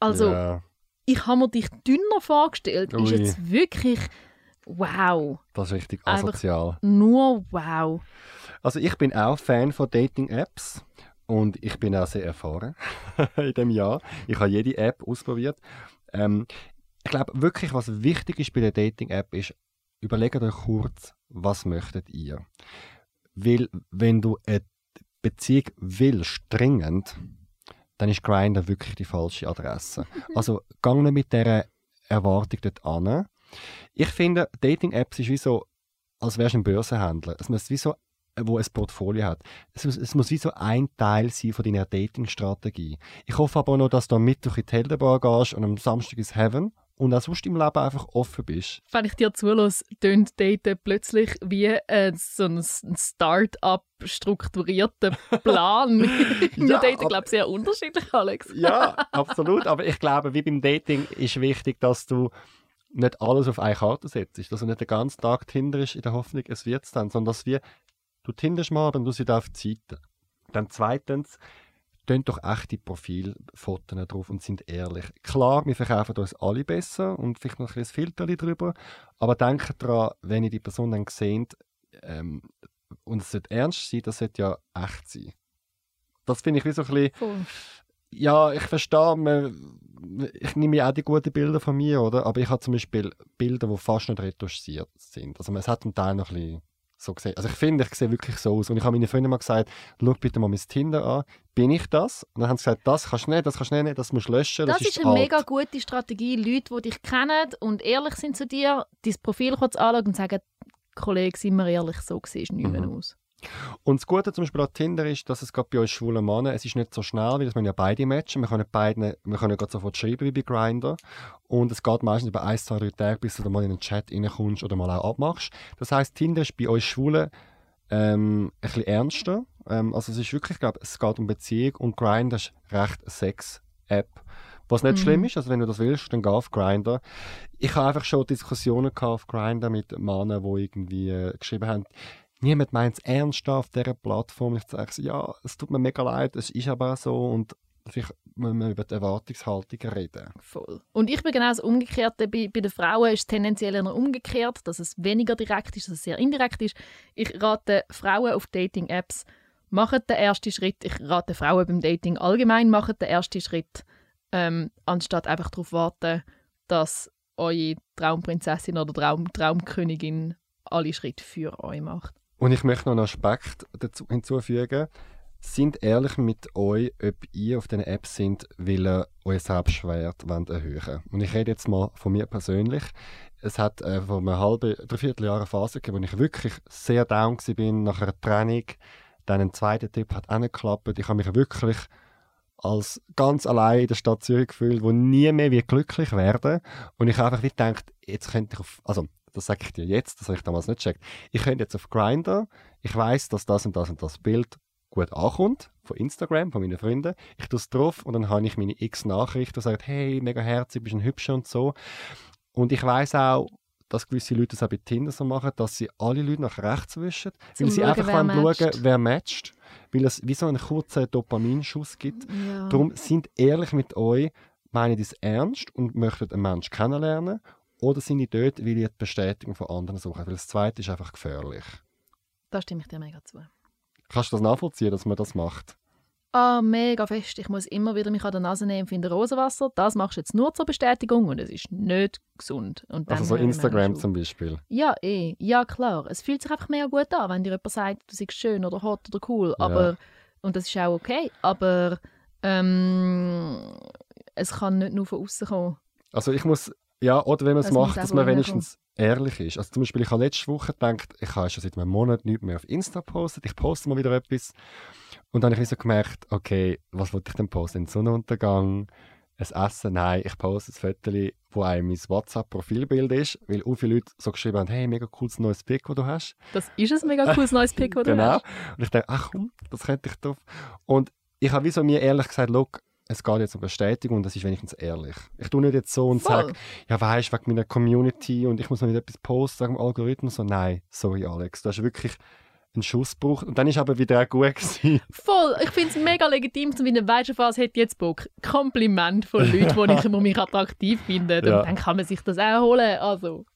Also, ja. ich habe mir dich dünner vorgestellt. Ui. Ist jetzt wirklich wow. Das ist richtig asozial. Einfach nur wow. Also ich bin auch Fan von Dating-Apps und ich bin auch sehr erfahren [LAUGHS] in dem Jahr. Ich habe jede App ausprobiert. Ähm, ich glaube wirklich, was wichtig ist bei der Dating-App ist, überlegt euch kurz, was möchtet ihr? Weil, wenn du eine Beziehung willst, dringend, dann ist Grindr wirklich die falsche Adresse. Also, gang nicht mit dieser Erwartung dort an. Ich finde, Dating-Apps ist wie so, als wärst du ein Börsenhändler. Es muss wie so, wo ein Portfolio hat. Es muss, es muss wie so ein Teil sein von deiner Dating-Strategie. Ich hoffe aber noch, dass du am Mittwoch in die Heldenbar gehst und am Samstag ins Heaven und auch sonst im Leben einfach offen bist. Wenn ich dir zulasse, tönt Daten plötzlich wie äh, so ein Start-up strukturierter [LAUGHS] Plan. Wir [LAUGHS] ja, daten, glaube ich, sehr unterschiedlich, Alex. [LAUGHS] ja, absolut. Aber ich glaube, wie beim Dating ist wichtig, dass du nicht alles auf eine Karte setzt. Dass du nicht den ganzen Tag tinderst in der Hoffnung, es wird es dann, sondern dass wir, du tinderst mal, dann du sie auf die Seite. Dann zweitens, Tönt doch echte Profilfotos drauf und sind ehrlich. Klar, wir verkaufen uns alle besser und vielleicht noch ein Filter drüber, aber denkt daran, wenn ihr die Person dann seht, ähm, und es sollte ernst sein, das sollte ja echt sein. Das finde ich wie so ein bisschen, ja, ich verstehe, man, ich nehme ja auch die guten Bilder von mir, oder? Aber ich habe zum Beispiel Bilder, die fast nicht retuschiert sind. Also es hat einen Teil noch ein bisschen so gesehen. Also ich finde, ich sehe wirklich so aus. Und ich habe meinen Freunden mal gesagt, schau bitte mal mein Tinder an. Bin ich das? Und dann haben sie gesagt, das kannst du nicht, das kannst du nicht, das musst du löschen. Das, Das, ist ist eine alt. mega gute Strategie, Leute, die dich kennen und ehrlich sind zu dir, dein Profil kurz anschauen und sagen, Kollege, sind wir ehrlich, so siehst du nicht mehr Mhm. aus. Und das Gute zum Beispiel an Tinder ist, dass es gerade bei uns schwulen Männern, es ist nicht so schnell, weil das müssen ja beide matchen. Wir können beide, wir können gerade sofort schreiben wie bei Grindr. Und es geht meistens über ein, zwei, drei Tage, bis du mal in einen Chat reinkommst oder mal auch abmachst. Das heisst, Tinder ist bei uns Schwulen ähm, ein bisschen ernster. Ähm, also es ist wirklich, ich glaube, es geht um Beziehung und Grindr ist recht eine Sex-App. Was nicht Mhm. schlimm ist, also wenn du das willst, dann geh auf Grindr. Ich habe einfach schon Diskussionen gehabt auf Grindr mit Männern, die irgendwie äh, geschrieben haben, niemand meint es ernst auf dieser Plattform. Ich sage ja, es tut mir mega leid, es ist aber so und vielleicht müssen wir über die Erwartungshaltung reden. Voll. Und ich bin genau das Umgekehrte. Bei, bei den Frauen ist es tendenziell eher umgekehrt, dass es weniger direkt ist, dass es sehr indirekt ist. Ich rate Frauen auf Dating-Apps, machen den ersten Schritt. Ich rate Frauen beim Dating allgemein, machen den ersten Schritt, ähm, anstatt einfach darauf warten, dass eure Traumprinzessin oder Traum Traumkönigin alle Schritte für euch macht. Und ich möchte noch einen Aspekt dazu hinzufügen. Sind ehrlich mit euch, ob ihr auf diesen Apps sind, weil ihr euer Selbstwert erhöhen Und ich rede jetzt mal von mir persönlich. Es hat äh, vor einem halben, dreiviertel Jahr eine Phase gegeben, wo ich wirklich sehr down war nach einer Trennung. Dann ein zweiter Tipp hat auch nicht geklappt. Ich habe mich wirklich als ganz allein in der Stadt Zürich gefühlt, wo nie mehr glücklich werden. Und ich habe einfach wie gedacht, jetzt könnte ich auf, also das sage ich dir jetzt, das habe ich damals nicht gecheckt. Ich könnte jetzt auf Grindr, ich weiß, dass das und das und das Bild gut ankommt, von Instagram, von meinen Freunden. Ich tue es drauf und dann habe ich meine x Nachrichten, die sagen, hey, mega herzig, bist ein Hübscher und so. Und ich weiß auch, dass gewisse Leute das auch bei Tinder so machen, dass sie alle Leute nach rechts wischen, Zum weil sie schauen, einfach wollen matcht. schauen, wer matcht, weil es wie so einen kurzen Dopaminschuss gibt. Ja. Darum sind ehrlich mit euch, meinen es ernst und möchten einen Menschen kennenlernen oder sind die dort, weil ihr die Bestätigung von anderen suchen? Weil das Zweite ist einfach gefährlich. Da stimme ich dir mega zu. Kannst du das nachvollziehen, dass man das macht? Ah, mega fest. Ich muss immer wieder mich an der Nase nehmen, finde Rosenwasser. Das machst du jetzt nur zur Bestätigung und es ist nicht gesund. Also so ich Instagram zum Beispiel. Ja, eh. Ja, klar. Es fühlt sich einfach mega gut an, wenn dir jemand sagt, du siehst schön oder hot oder cool. Ja. Aber, und das ist auch okay. Aber ähm, es kann nicht nur von außen kommen. Also ich muss, ja, oder wenn man es muss macht, dass man wenigstens ehrlich ist. Also zum Beispiel, ich habe letzte Woche gedacht, ich habe schon seit einem Monat nichts mehr auf Insta gepostet, ich poste mal wieder etwas. Und dann habe ich so gemerkt, okay, was wollte ich denn posten? Ein Sonnenuntergang, ein Essen? Nein, ich poste ein Foto, wo einem mein WhatsApp-Profilbild ist, weil auch viele Leute so geschrieben haben, hey, mega cooles neues Pick, das du hast. Das ist ein mega cooles neues Pick, [LAUGHS] das du Genau. hast. Und ich dachte, ach komm, das könnte ich drauf. Und ich habe wie so mir ehrlich gesagt, look, es geht jetzt um Bestätigung und das ist wenigstens ehrlich. Ich tue nicht jetzt so und sage, ja weißt wegen meiner Community und ich muss noch nicht etwas posten dem Algorithmus. So, nein, sorry Alex, du hast wirklich einen Schuss gebraucht. Und dann ist aber wieder auch gut gewesen. [LAUGHS] Voll. Ich finde es mega legitim, zu meinen weißt du was, hätte jetzt Bock. Kompliment von [LAUGHS] Leuten, die ich mich attraktiv finde. Dann, Ja. dann kann man sich das auch holen. Also.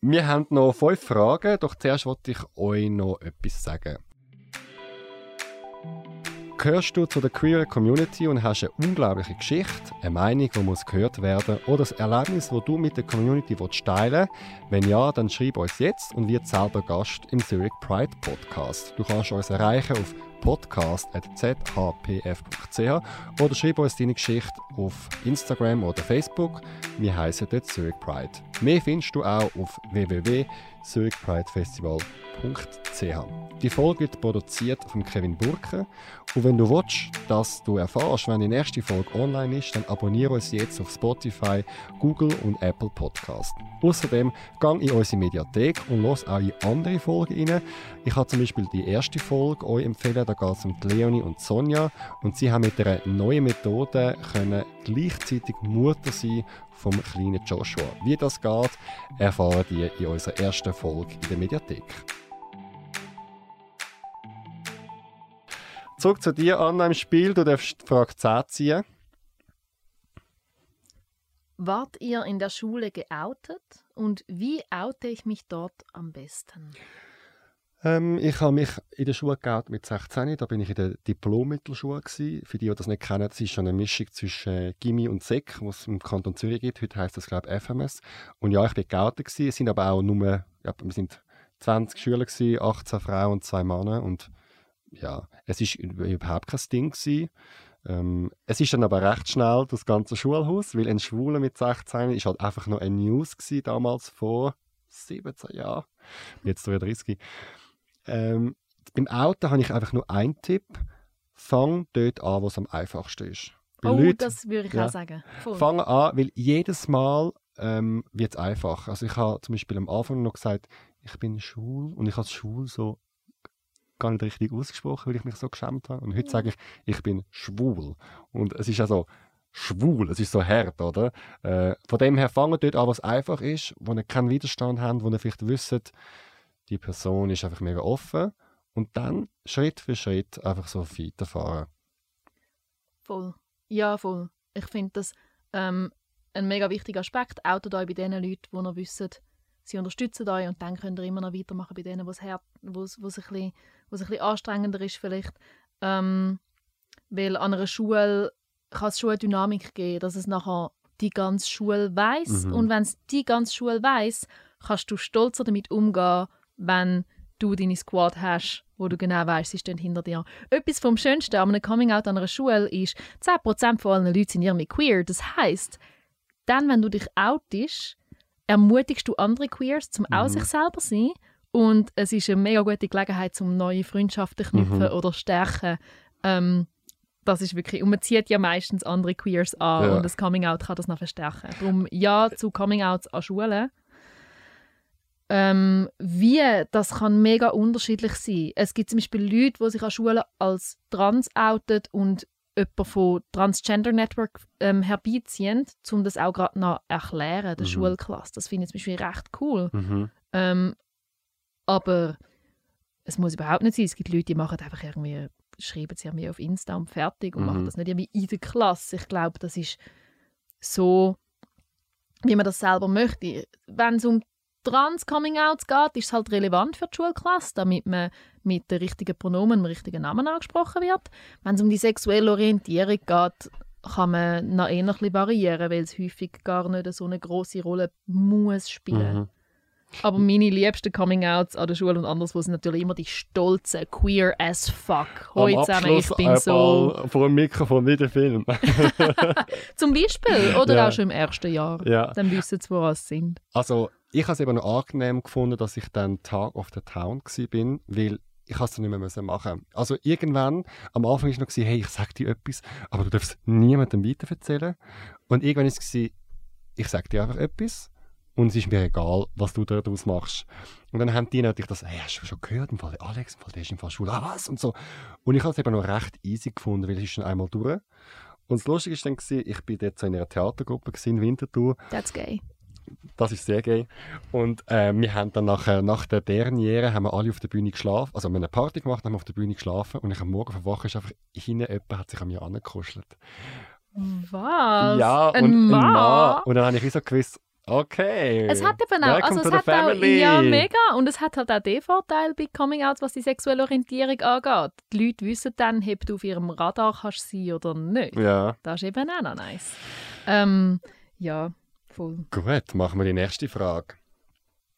Wir haben noch fünf Fragen, doch zuerst wollte ich euch noch etwas sagen. Gehörst du zu der queer Community und hast eine unglaubliche Geschichte, eine Meinung, die muss gehört werden oder das Erlebnis, das du mit der Community willst teilen Wenn ja, dann schreib uns jetzt und wird selber Gast im Zurich Pride Podcast. Du kannst uns erreichen auf podcast.zhpf.ch oder schreib uns deine Geschichte auf Instagram oder Facebook. Wir heißen dort Zurich Pride. Mehr findest du auch auf www.zurichpridefestival.ch. Die Folge wird produziert von Kevin Burke. Und wenn du willst, dass du erfährst, wenn die nächste Folge online ist, dann abonniere uns jetzt auf Spotify, Google und Apple Podcast. Außerdem gang in unsere Mediathek und los auch in andere Folgen rein. Ich habe zum Beispiel die erste Folge euch empfehlen, da geht es um Leonie und Sonja und sie haben mit einer neuen Methode können gleichzeitig Mutter sein vom kleinen Joshua. Wie das geht, erfahren die in unserer ersten Folge in der Mediathek. Zurück zu dir, Anna, im Spiel. Du darfst die Frage 10 ziehen. Wart ihr in der Schule geoutet? Und wie oute ich mich dort am besten? Ähm, ich habe mich in der Schule geoutet mit 16. Da bin ich in der Diplom-Mittelschule. Für die, die das nicht kennen, das ist schon eine Mischung zwischen äh, Gimmi und Sek, was es im Kanton Zürich gibt. Heute heisst das, glaube ich, FMS. Und ja, ich bin geoutet. Es sind aber auch nur, ja, wir sind 20 Schüler, gewesen, 18 Frauen und zwei Männer. Und ja, es ist überhaupt kein Ding. Ähm, es ist dann aber recht schnell das ganze Schulhaus, weil ein Schwuler mit 16 ist halt einfach noch eine News gewesen, damals vor 17 Jahren. Jetzt 33. Ähm, beim Auto habe ich einfach nur einen Tipp. Fang dort an, wo es am einfachsten ist. Weil Oh, Leute- das würde ich ja. auch sagen. Voll. Fang an, weil jedes Mal ähm, wird es einfach. Also ich habe zum Beispiel am Anfang noch gesagt, ich bin schwul und ich habe schwul so gar nicht richtig ausgesprochen, weil ich mich so geschämt habe. Und heute sage ich, ich bin schwul. Und es ist also schwul, es ist so hart, oder? Äh, von dem her fangen dort an, was einfach ist, wo ihr keinen Widerstand habt, wo ihr vielleicht wisst, die Person ist einfach mega offen. Und dann Schritt für Schritt einfach so weiterfahren. Voll. Ja, voll. Ich finde das ähm, ein mega wichtiger Aspekt. Outet euch bei den Leuten, die noch wissen, sie unterstützen euch und dann könnt ihr immer noch weitermachen bei denen, wo es ein, bisschen- ein bisschen anstrengender ist vielleicht. Ähm, weil an einer Schule kann es schon eine Dynamik geben, dass es nachher die ganze Schule weiß Mhm. und wenn es die ganze Schule weiß, kannst du stolzer damit umgehen, wenn du deine Squad hast, wo du genau weißt, sie stehen hinter dir. Etwas vom Schönsten an einem Coming-out an einer Schule ist, 10% von allen Leuten sind irgendwie queer. Das heißt, dann, wenn du dich outest, ermutigst du andere Queers zum auch sich selber sein und es ist eine mega gute Gelegenheit, um neue Freundschaften zu knüpfen Mhm. oder stärken. Ähm, das ist wirklich, und man zieht ja meistens andere Queers an Ja. und das Coming-out kann das noch verstärken. Darum ja zu Coming-outs an Schulen. Ähm, wie, das kann mega unterschiedlich sein. Es gibt zum Beispiel Leute, die sich an Schulen als trans outen und jemanden von Transgender Network ähm, herbeiziehen, um das auch gerade noch erklären, der Mhm. Schulklasse. Das finde ich zum Beispiel recht cool. Mhm. Ähm, aber es muss überhaupt nicht sein. Es gibt Leute, die machen einfach irgendwie, schreiben sie irgendwie auf Insta und fertig und Mhm. machen das nicht irgendwie in der Klasse. Ich glaube, das ist so, wie man das selber möchte. Wenn es um Trans-Coming-Outs geht, ist es halt relevant für die Schulklasse, damit man mit den richtigen Pronomen, dem richtigen Namen angesprochen wird. Wenn es um die sexuelle Orientierung geht, kann man noch eher ein bisschen variieren, weil es häufig gar nicht so eine große Rolle muss spielen. Mhm. Aber meine liebsten Coming-Outs an der Schule und anderswo sind natürlich immer die stolzen, queer as fuck. Am zusammen, ich bin so. Vor dem Mikrofon wie der Film. [LAUGHS] Zum Beispiel. Oder Ja. auch schon im ersten Jahr. ja. Dann wissen sie, woran sie sind. Also, ich habe es eben noch angenehm gefunden, dass ich dann Tag of the Town war, weil ich es dann nicht mehr machen Also irgendwann, am Anfang war es noch, hey, ich sage dir etwas, aber du darfst niemandem weitererzählen. Und irgendwann war es, ich sage dir einfach etwas und es ist mir egal, was du daraus machst. Und dann haben die natürlich das, hey, hast du schon gehört, im Fall Alex, im Fall der ist im Fall schwul, ah, was? Und so. Und ich habe es eben noch recht easy gefunden, weil es ist schon einmal durch. Und das Lustige war dann, ich bin dort so in einer Theatergruppe in Winterthur That's gay. Das ist sehr geil. Und äh, wir haben dann nachher, nach der Derniere haben wir alle auf der Bühne geschlafen. Also wir haben eine Party gemacht, haben wir auf der Bühne geschlafen und ich am Morgen verwacht ist einfach hinten jemand hat sich an mir angekuschelt. Was? Ja, ein und ein Mann? Mann. Und dann habe ich so gewusst, okay. Es hat eben auch, welcome also es hat auch, family. ja mega, und es hat halt auch den Vorteil bei Coming-Outs, was die sexuelle Orientierung angeht. Die Leute wissen dann, ob du auf ihrem Radar kannst sein oder nicht. Ja, Das ist eben auch noch nice. Ähm, ja, voll. gut, machen wir die nächste Frage.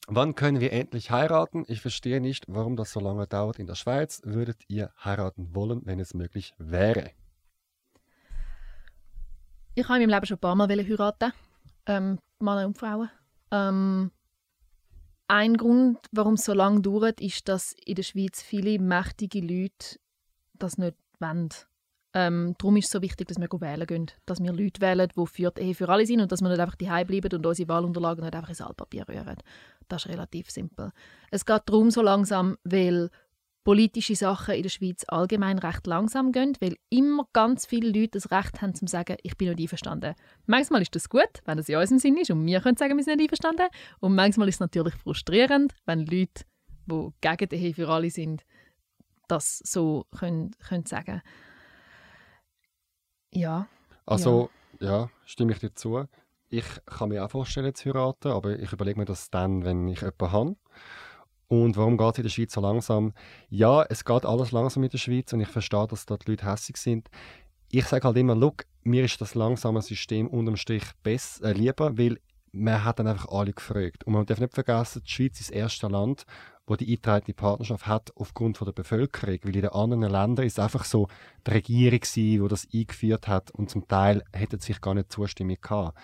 Wann können wir endlich heiraten? Ich verstehe nicht, warum das so lange dauert in der Schweiz. Würdet ihr heiraten wollen, wenn es möglich wäre? Ich habe in meinem Leben schon ein paar Mal heiraten. Ähm, Männer und Frauen. Ähm, ein Grund, warum es so lange dauert, ist, dass in der Schweiz viele mächtige Leute das nicht wollen. Ähm, darum ist es so wichtig, dass wir wählen gehen. Dass wir Leute wählen, die für die Ehe für alle sind und dass wir nicht einfach daheim bleiben und unsere Wahlunterlagen nicht einfach ins Altpapier rühren. Das ist relativ simpel. Es geht darum so langsam, weil politische Sachen in der Schweiz allgemein recht langsam gehen, weil immer ganz viele Leute das Recht haben, zu sagen, ich bin nicht einverstanden. Manchmal ist das gut, wenn das in unserem Sinn ist und wir können sagen, wir sind nicht einverstanden. Und manchmal ist es natürlich frustrierend, wenn Leute, die gegen die Ehe für alle sind, das so können, können sagen. Ja, Also, ja. stimme ich dir zu. Ich kann mir auch vorstellen, zu heiraten, aber ich überlege mir das dann, wenn ich jemanden habe. Und warum geht es in der Schweiz so langsam? Ja, es geht alles langsam in der Schweiz und ich verstehe, dass dort die Leute hässlich sind. Ich sage halt immer, look, mir ist das langsame System unterm Strich besser, äh, lieber, weil man hat dann einfach alle gefragt. Und man darf nicht vergessen, die Schweiz ist das erste Land, wo die eingetragene Partnerschaft hat aufgrund von der Bevölkerung, weil in den anderen Ländern ist einfach so die Regierung die das eingeführt hat und zum Teil hätte sich gar nicht Zustimmung gehabt.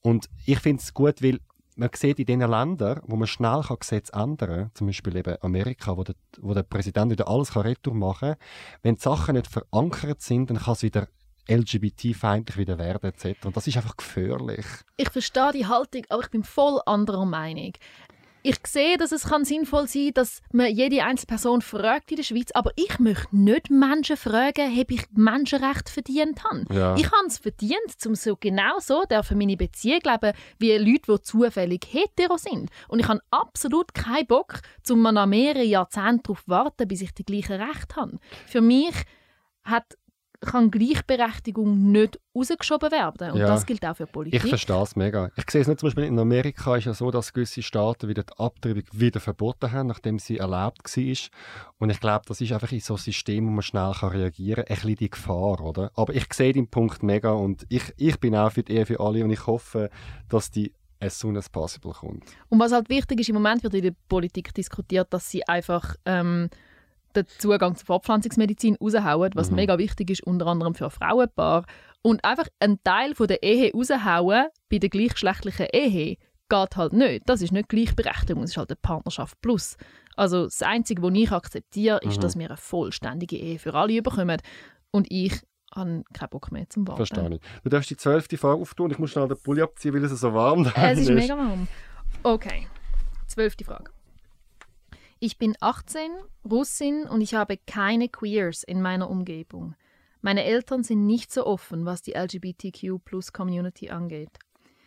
Und ich finde es gut, weil man sieht in den Ländern, wo man schnell kann Gesetze ändern kann, zum Beispiel eben Amerika, wo der, wo der Präsident wieder alles kann retour machen kann, wenn die Sachen nicht verankert sind, dann kann es wieder LGBT-feindlich wieder werden etc. Und das ist einfach gefährlich. Ich verstehe die Haltung, aber ich bin voll anderer Meinung. Ich sehe, dass es kann sinnvoll sein dass man jede einzelne Person fragt in der Schweiz, aber ich möchte nicht Menschen fragen, ob ich Menschenrecht verdient habe. Ja. Ich habe es verdient, um so genau so dürfen meine Beziehung leben, wie Leute, die zufällig hetero sind. Und ich habe absolut keinen Bock, um noch mehrere Jahrzehnte darauf warten, bis ich die gleichen Rechte habe. Für mich hat kann Gleichberechtigung nicht rausgeschoben werden. Und Ja. das gilt auch für Ich Politik. verstehe es mega. Ich sehe es nicht zum Beispiel in Amerika ist ja so, dass gewisse Staaten wieder die Abtreibung wieder verboten haben, nachdem sie erlaubt war. Und ich glaube, das ist einfach in so einem System, wo man schnell kann reagieren kann, ein bisschen die Gefahr, oder? Aber ich sehe den Punkt mega und ich, ich bin auch für die Ehe für alle und ich hoffe, dass die as soon as possible kommt. Und was halt wichtig ist, im Moment wird in der Politik diskutiert, dass sie einfach ähm, den Zugang zur Fortpflanzungsmedizin raushauen, was Mhm. mega wichtig ist, unter anderem für Frauenpaare. Und einfach einen Teil von der Ehe raushauen bei der gleichgeschlechtlichen Ehe geht halt nicht. Das ist nicht Gleichberechtigung, das ist halt eine Partnerschaft plus. Also das Einzige, was ich akzeptiere, ist, Mhm. dass wir eine vollständige Ehe für alle bekommen. Und ich habe keinen Bock mehr zum Warten. Verstehe ich. Du darfst die zwölfte Frage auftun. Ich muss schnell den Pulli abziehen, weil es so warm da Es ist mega warm. Okay, zwölfte Frage. Ich bin 18, Russin und ich habe keine Queers in meiner Umgebung. Meine Eltern sind nicht so offen, was die LGBTQ-Plus-Community angeht.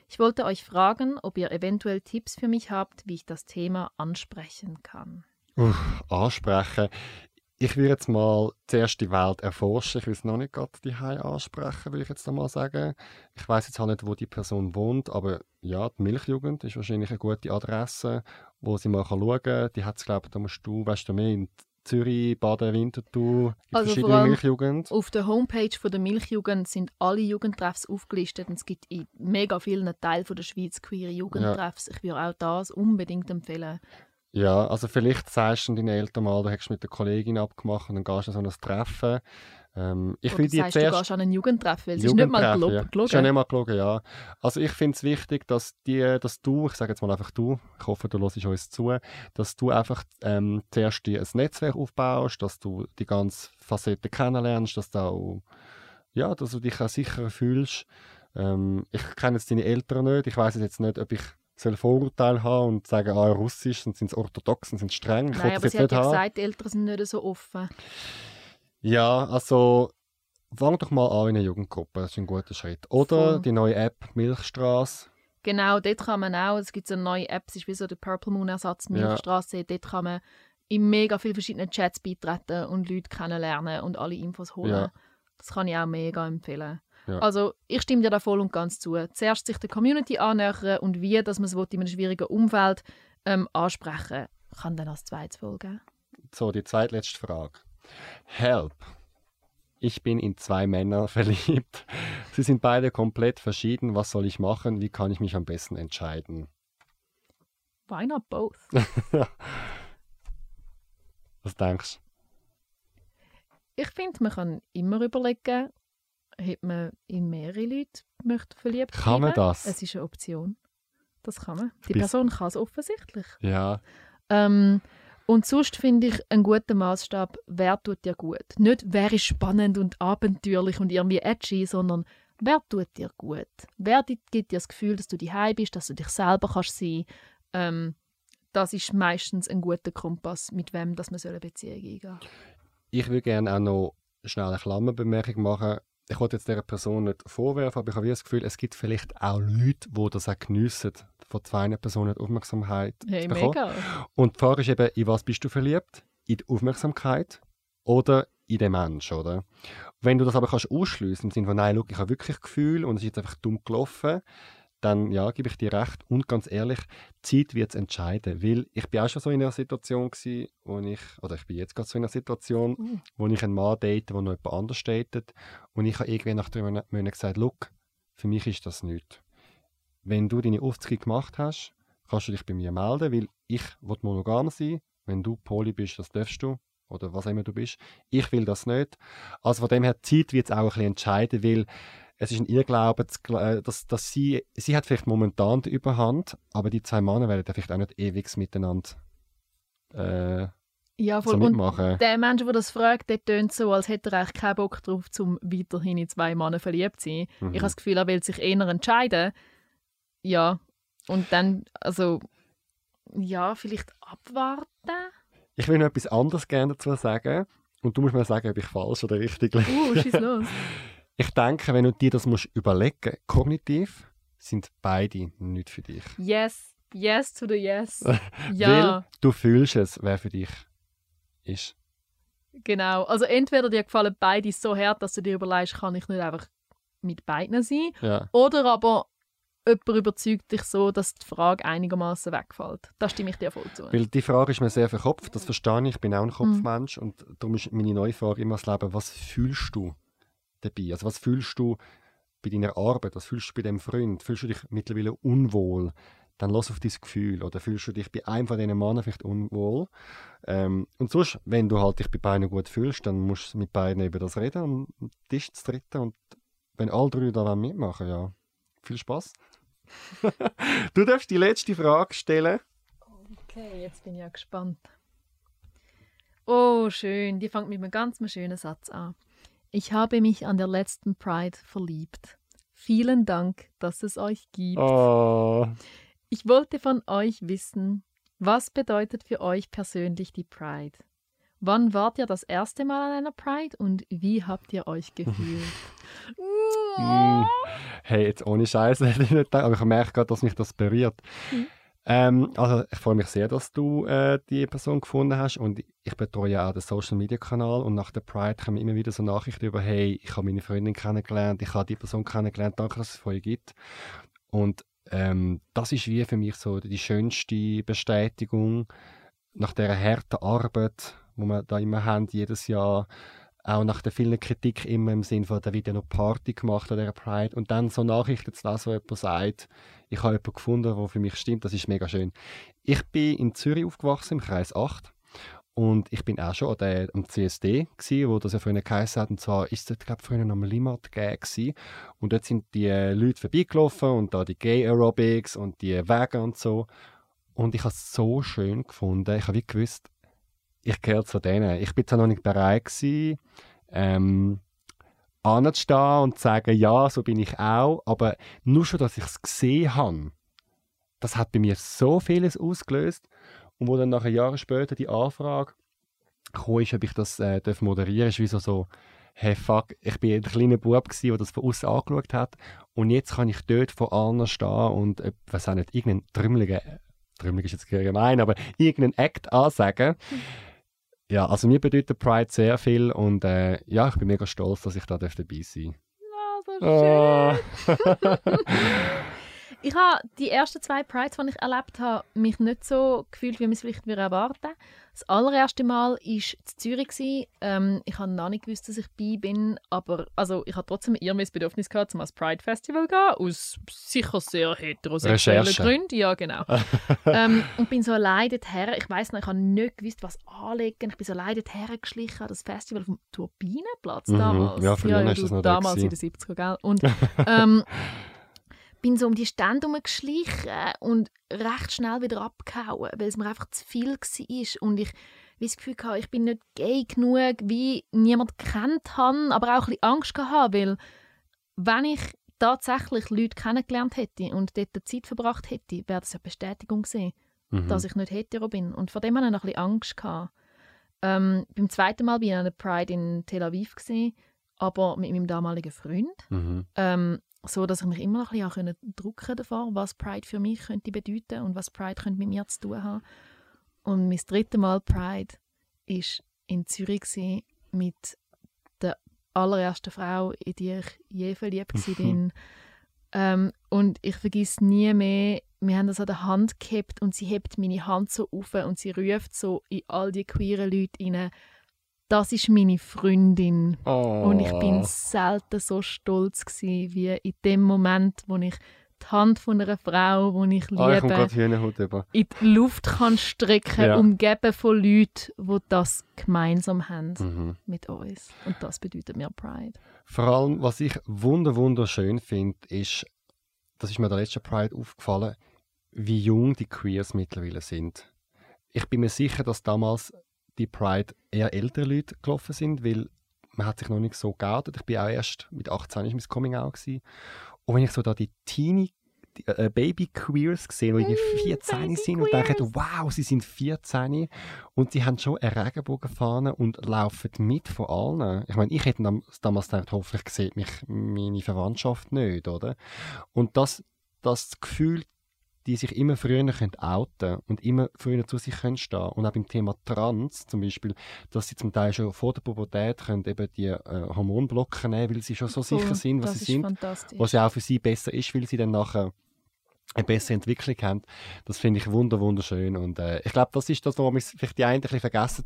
Ich wollte euch fragen, ob ihr eventuell Tipps für mich habt, wie ich das Thema ansprechen kann. Uff, ansprechen. Ich würde jetzt mal zuerst die Welt erforschen. Ich will es noch nicht gerade die ansprechen, will ich jetzt einmal sagen. Ich weiß jetzt halt nicht, wo die Person wohnt, aber ja, die Milchjugend ist wahrscheinlich eine gute Adresse, wo sie mal schauen kann. Die hat es, glaube ich, da musst du, weißt du mehr, in Zürich, Baden, Winterthur, Also verschiedene Milchjugend. Auf der Homepage von der Milchjugend sind alle Jugendtreffs aufgelistet und es gibt in mega vielen Teilen von der Schweiz queere Jugendtreffs. Ich würde auch das unbedingt empfehlen. Ja, also vielleicht sagst du deinen Eltern mal, du hättest mit der Kollegin abgemacht und dann gehst du an so ein Treffen. Ähm, ich die sagst, du zuerst... gehst an einen Jugendtreff, weil es ist nicht mal Jugendtreffen, gelo- ja. gelogen. Ist ja nicht mal gelogen, ja. Also ich finde es wichtig, dass, die, dass du, ich sage jetzt mal einfach du, ich hoffe, du hörst uns zu, dass du einfach ähm, zuerst dir ein Netzwerk aufbaust, dass du die ganze Facette kennenlernst, dass du auch, ja, dass du dich auch sicherer fühlst. Ähm, ich kenne jetzt deine Eltern nicht, ich weiß jetzt nicht, ob ich soll Vorurteile haben und sagen, ah, Russisch, dann sind sie orthodox, dann sind sie streng. Nein, aber sie hat ja haben. gesagt, die Eltern sind nicht so offen. Ja, also fang doch mal an in einer Jugendgruppe, das ist ein guter Schritt. Oder Voll. die neue App Milchstraße. Genau, dort kann man auch, es gibt so eine neue App, es ist wie so der Purple Moon Ersatz Ja. Milchstraße, dort kann man in mega vielen verschiedenen Chats beitreten und Leute kennenlernen und alle Infos holen. Ja. Das kann ich auch mega empfehlen. Ja. Also ich stimme dir da voll und ganz zu. Zuerst sich der Community annähern und wie, dass man es in einem schwierigen Umfeld ähm, ansprechen kann dann als zweites folgen. So, die zweitletzte Frage. Help. Ich bin in zwei Männer [LAUGHS] verliebt. Sie sind beide komplett verschieden. Was soll ich machen? Wie kann ich mich am besten entscheiden? Why not both? [LAUGHS] Was denkst Ich finde, man kann immer überlegen, ob man in mehrere Leute möchte verliebt Kann man das? Es ist eine Option. Das kann man. Die Person kann es offensichtlich. Ja, Ähm, und sonst finde ich einen guten Maßstab, wer tut dir gut. Nicht, wer ist spannend und abenteuerlich und irgendwie edgy, sondern wer tut dir gut. Wer gibt dir das Gefühl, dass du daheim bist, dass du dich selber kannst sein ähm, Das ist meistens ein guter Kompass, mit wem dass man so eine Beziehung eingehen soll. ich würde gerne auch noch schnell eine Klammerbemerkung machen. Ich wollte jetzt dieser Person nicht vorwerfen, aber ich habe das Gefühl, es gibt vielleicht auch Leute, die das auch geniessen, von zwei Personen die Aufmerksamkeit Hey, zu bekommen. mega. Und die Frage ist eben, in was bist du verliebt? In die Aufmerksamkeit oder in den Menschen, oder? Wenn du das aber kannst ausschliessen im Sinne von, nein, schau, ich habe wirklich Gefühl und es ist jetzt einfach dumm gelaufen, dann ja, gebe ich dir recht. Und ganz ehrlich, Zeit wird es entscheiden. Weil ich bin auch schon so in einer Situation gewesen, wo ich, oder ich bin jetzt gerade so in einer Situation, Uh. wo ich einen Mann date, der noch jemand anders datet. Und ich habe irgendwie nach drei Monaten gesagt, look, für mich ist das nicht. Wenn du deine Aufzüge gemacht hast, kannst du dich bei mir melden, weil ich will monogam sein. Wenn du Poly bist, das darfst du. Oder was immer du bist. Ich will das nicht. Also von dem her, Zeit wird es auch ein bisschen entscheiden, weil es ist ein Irrglaube, äh, dass, dass sie, sie hat vielleicht momentan die Überhand, aber die zwei Männer werden vielleicht auch nicht ewig miteinander äh, Ja, voll. so Und mitmachen. der Mensch, der das fragt, der tönt so, als hätte er eigentlich keinen Bock darauf, zum weiterhin in zwei Männer verliebt zu sein. Mhm. Ich habe das Gefühl, er will sich eher entscheiden. Ja. Und dann, also, ja, vielleicht abwarten. Ich will noch etwas anderes gerne dazu sagen. Und du musst mir sagen, ob ich falsch oder richtig liege. Uh, schieß los. [LAUGHS] Ich denke, wenn du dir das musst überlegen kognitiv, sind beide nicht für dich. Yes, yes to the yes. [LAUGHS] Weil Ja, du fühlst es, wer für dich ist. genau. Also entweder dir gefallen beide so hart, dass du dir überlegst, kann ich nicht einfach mit beiden sein. Ja. Oder aber jemand überzeugt dich so, dass die Frage einigermaßen wegfällt. Da stimme ich dir voll zu. Weil die Frage ist mir sehr verkopft, das verstehe ich, ich bin auch ein Kopfmensch und darum ist meine neue Frage immer das Leben, was fühlst du dabei? Also was fühlst du bei deiner Arbeit, was fühlst du bei dem Freund? Fühlst du dich mittlerweile unwohl? Dann lass auf dein Gefühl. Oder fühlst du dich bei einem von diesen Männern vielleicht unwohl? Ähm, und sonst, wenn du halt dich bei beiden gut fühlst, dann musst du mit beiden über das reden und am Tisch zu dritten und wenn alle drei da mitmachen, ja, viel Spaß. [LAUGHS] du darfst die letzte Frage stellen. Okay, jetzt bin ich ja gespannt. Oh, schön. Die fängt mit einem ganz schönen Satz an. Ich habe mich an der letzten Pride verliebt. Vielen Dank, dass es euch gibt. Oh. Ich wollte von euch wissen, was bedeutet für euch persönlich die Pride? Wann wart ihr das erste Mal an einer Pride und wie habt ihr euch [LAUGHS] gefühlt? Mm. Hey, jetzt ohne Scheiße [LAUGHS] aber ich merke gerade, dass mich das berührt. Ähm, also ich freue mich sehr, dass du äh, die Person gefunden hast und ich betreue ja auch den Social Media Kanal und nach der Pride kommen immer wieder so Nachrichten über, hey, ich habe meine Freundin kennengelernt, ich habe die Person kennengelernt, danke, dass es von euch gibt. Und ähm, das ist wie für mich so die schönste Bestätigung nach der harten Arbeit, wo wir da immer haben, jedes Jahr auch nach der vielen Kritik immer im Sinn von, da wird ja noch Party gemacht an dieser Pride. Und dann so Nachrichten zu lesen, wo jemand sagt, ich habe jemanden gefunden, der für mich stimmt, das ist mega schön. Ich bin in Zürich aufgewachsen, im Kreis 8 und ich bin auch schon an der, am CSD gsi, wo das ja früher geheißen hat. Und zwar ist das, glaube ich, früher am Limmat gsi. Und dort sind die äh, Leute vorbeigelaufen und da die Gay Aerobics und die Wege und so. Und ich habe es so schön gefunden, ich habe wie gewusst, ich gehöre zu denen. Ich bin zwar noch nicht bereit gewesen, ähm, anzustehen und zu sagen, ja, so bin ich auch, aber nur schon, dass ich es gesehen habe, das hat bei mir so vieles ausgelöst. Und wo dann nachher Jahre später die Anfrage kam, ist, ob ich das äh, darf moderieren ist wie so, hey fuck, ich bin ein kleiner Bub der das von außen angeschaut hat und jetzt kann ich dort vor allen stehen und, äh, was auch nicht, irgendeinen trümmeligen, trümmelig ist jetzt gemein, aber irgendeinen Act ansagen. [LAUGHS] Ja, also mir bedeutet Pride sehr viel und äh, ja, ich bin mega stolz, dass ich da darf dabei sein Ah, so darf. schön. [LAUGHS] [LAUGHS] Ich habe die ersten zwei Prides, die ich erlebt habe, mich nicht so gefühlt, wie man es vielleicht würde erwarten Das allererste Mal war in Zürich. Ähm, ich habe noch nicht gewusst, dass ich bei bin, aber also, ich hatte trotzdem eher das Bedürfnis gehabt, zum Pride Festival zu gehen, aus sicher sehr heterosexuellen Recherche. Gründen. Ja, genau. [LAUGHS] ähm, und bin so allein dorthin. Ich weiß noch, ich habe nicht gewusst, was anlegen. Ich bin so allein dorthin geschlichen, an das Festival vom Turbinenplatz Mhm. damals. Ja, früher ist du, das noch da damals in den gewesen. 70er, gell? Und [LAUGHS] ähm, bin so um die Stände herumgeschlichen und recht schnell wieder abgehauen, weil es mir einfach zu viel war. Und ich wie das Gefühl hatte, ich bin nicht gay genug, wie niemand kennt habe, aber auch ein bisschen Angst gehabt, weil wenn ich tatsächlich Leute kennengelernt hätte und dort Zeit verbracht hätte, wäre das eine Bestätigung gewesen, Mhm. dass ich nicht hetero bin. Und vor dem hatte ich noch ein bisschen Angst. Gehabt. Ähm, beim zweiten Mal war ich an der Pride in Tel Aviv, gewesen, aber mit meinem damaligen Freund. Mhm. Ähm, so dass ich mich immer noch ein bisschen können drucken davor, was Pride für mich könnte bedeuten und was Pride könnte mit mir zu tun haben. Und mein dritte Mal Pride ist in Zürich mit der allerersten Frau, in die ich je verliebt bin. ähm, Und ich vergesse nie mehr, wir haben das an der Hand gehabt und sie hebt meine Hand so auf und sie ruft so in all die queeren Leute rein, das ist meine Freundin. Oh. Und ich bin selten so stolz gewesen, wie in dem Moment, wo ich die Hand von einer Frau, die ich liebe, Ah, ich gerade Hühnerhaut über. in die Luft kann strecken, Ja. umgeben von Leuten, die das gemeinsam haben Mhm. mit uns. Und das bedeutet mir Pride. Vor allem, was ich wunder wunderschön finde, ist, das ist mir der letzte Pride aufgefallen, wie jung die Queers mittlerweile sind. Ich bin mir sicher, dass damals die Pride eher ältere Leute gelaufen sind, weil man hat sich noch nicht so geoutet. Ich bin auch erst mit 18 ist mein Coming Out gewesen. Und wenn ich so da die Teenie die, äh, Baby Queers gesehen, die irgendwie 14 Baby sind und denken, wow, sie sind 14 und sie haben schon eine Regenbogenfahne und laufen mit von allen. Ich meine, ich hätte dam- damals gedacht, hoffentlich sieht mich meine Verwandtschaft nicht, oder? Und das, das Gefühl, die sich immer früher können outen und immer früher zu sich können stehen und auch beim Thema Trans zum Beispiel, dass sie zum Teil schon vor der Pubertät können eben die äh, Hormonblocker nehmen, weil sie schon so sicher sind, was sie sind was ja auch für sie besser ist, weil sie dann nachher eine bessere Entwicklung haben. Das finde ich wunder wunderschön und äh, ich glaube, das ist das, wo wir vielleicht die einen ein bisschen vergessen.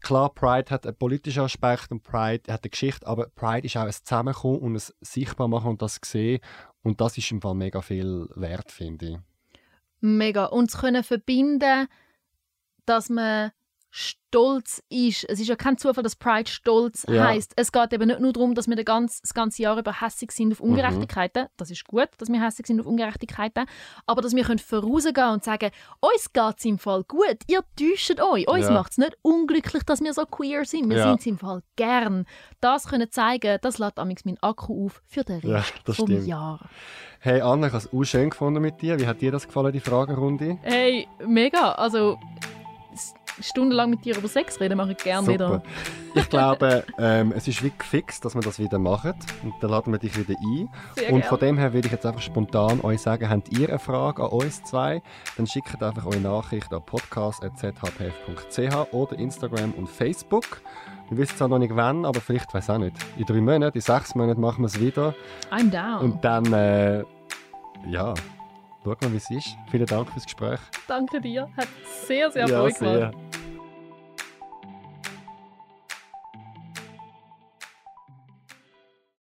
Klar, Pride hat einen politischen Aspekt und Pride hat eine Geschichte, aber Pride ist auch ein Zusammenkommen und ein Sichtbarmachen und das sehen und das ist im Fall mega viel wert, finde ich. Mega. Und zu können verbinden, dass man stolz ist. Es ist ja kein Zufall, dass Pride stolz Ja. heißt. Es geht eben nicht nur darum, dass wir den ganz, das ganze Jahr über hässig sind auf Ungerechtigkeiten. Das ist gut, dass wir hässig sind auf Ungerechtigkeiten. Aber dass wir können vorausgehen und sagen, uns geht es im Fall gut. Ihr täuscht euch. Uns Ja. macht es nicht unglücklich, dass wir so queer sind. Wir Ja. sind es im Fall gern. Das können zeigen, das lädt amigs meinen Akku auf für den Ja, Rest das vom stimmt. Jahr. Hey Anna, ich habe es auch schön gefunden mit dir. Wie hat dir das gefallen, die Fragerunde? Hey, mega. Also, stundenlang mit dir über Sex reden mache ich gerne wieder. Ich glaube, ähm, es ist wirklich fix, dass wir das wieder machen. Und dann laden wir dich wieder ein. Sehr und gern. von dem her würde ich jetzt einfach spontan euch sagen, habt ihr eine Frage an uns zwei, dann schickt einfach eure Nachricht an podcast.zhpf.ch oder Instagram und Facebook. Wir wissen zwar noch nicht wann, aber vielleicht weiß auch nicht. In drei Monaten, in sechs Monaten machen wir es wieder. I'm down. Und dann, äh, ja, schauen wir, wie es ist. Vielen Dank fürs Gespräch. Danke dir. Hat sehr, sehr ja, Freude gemacht.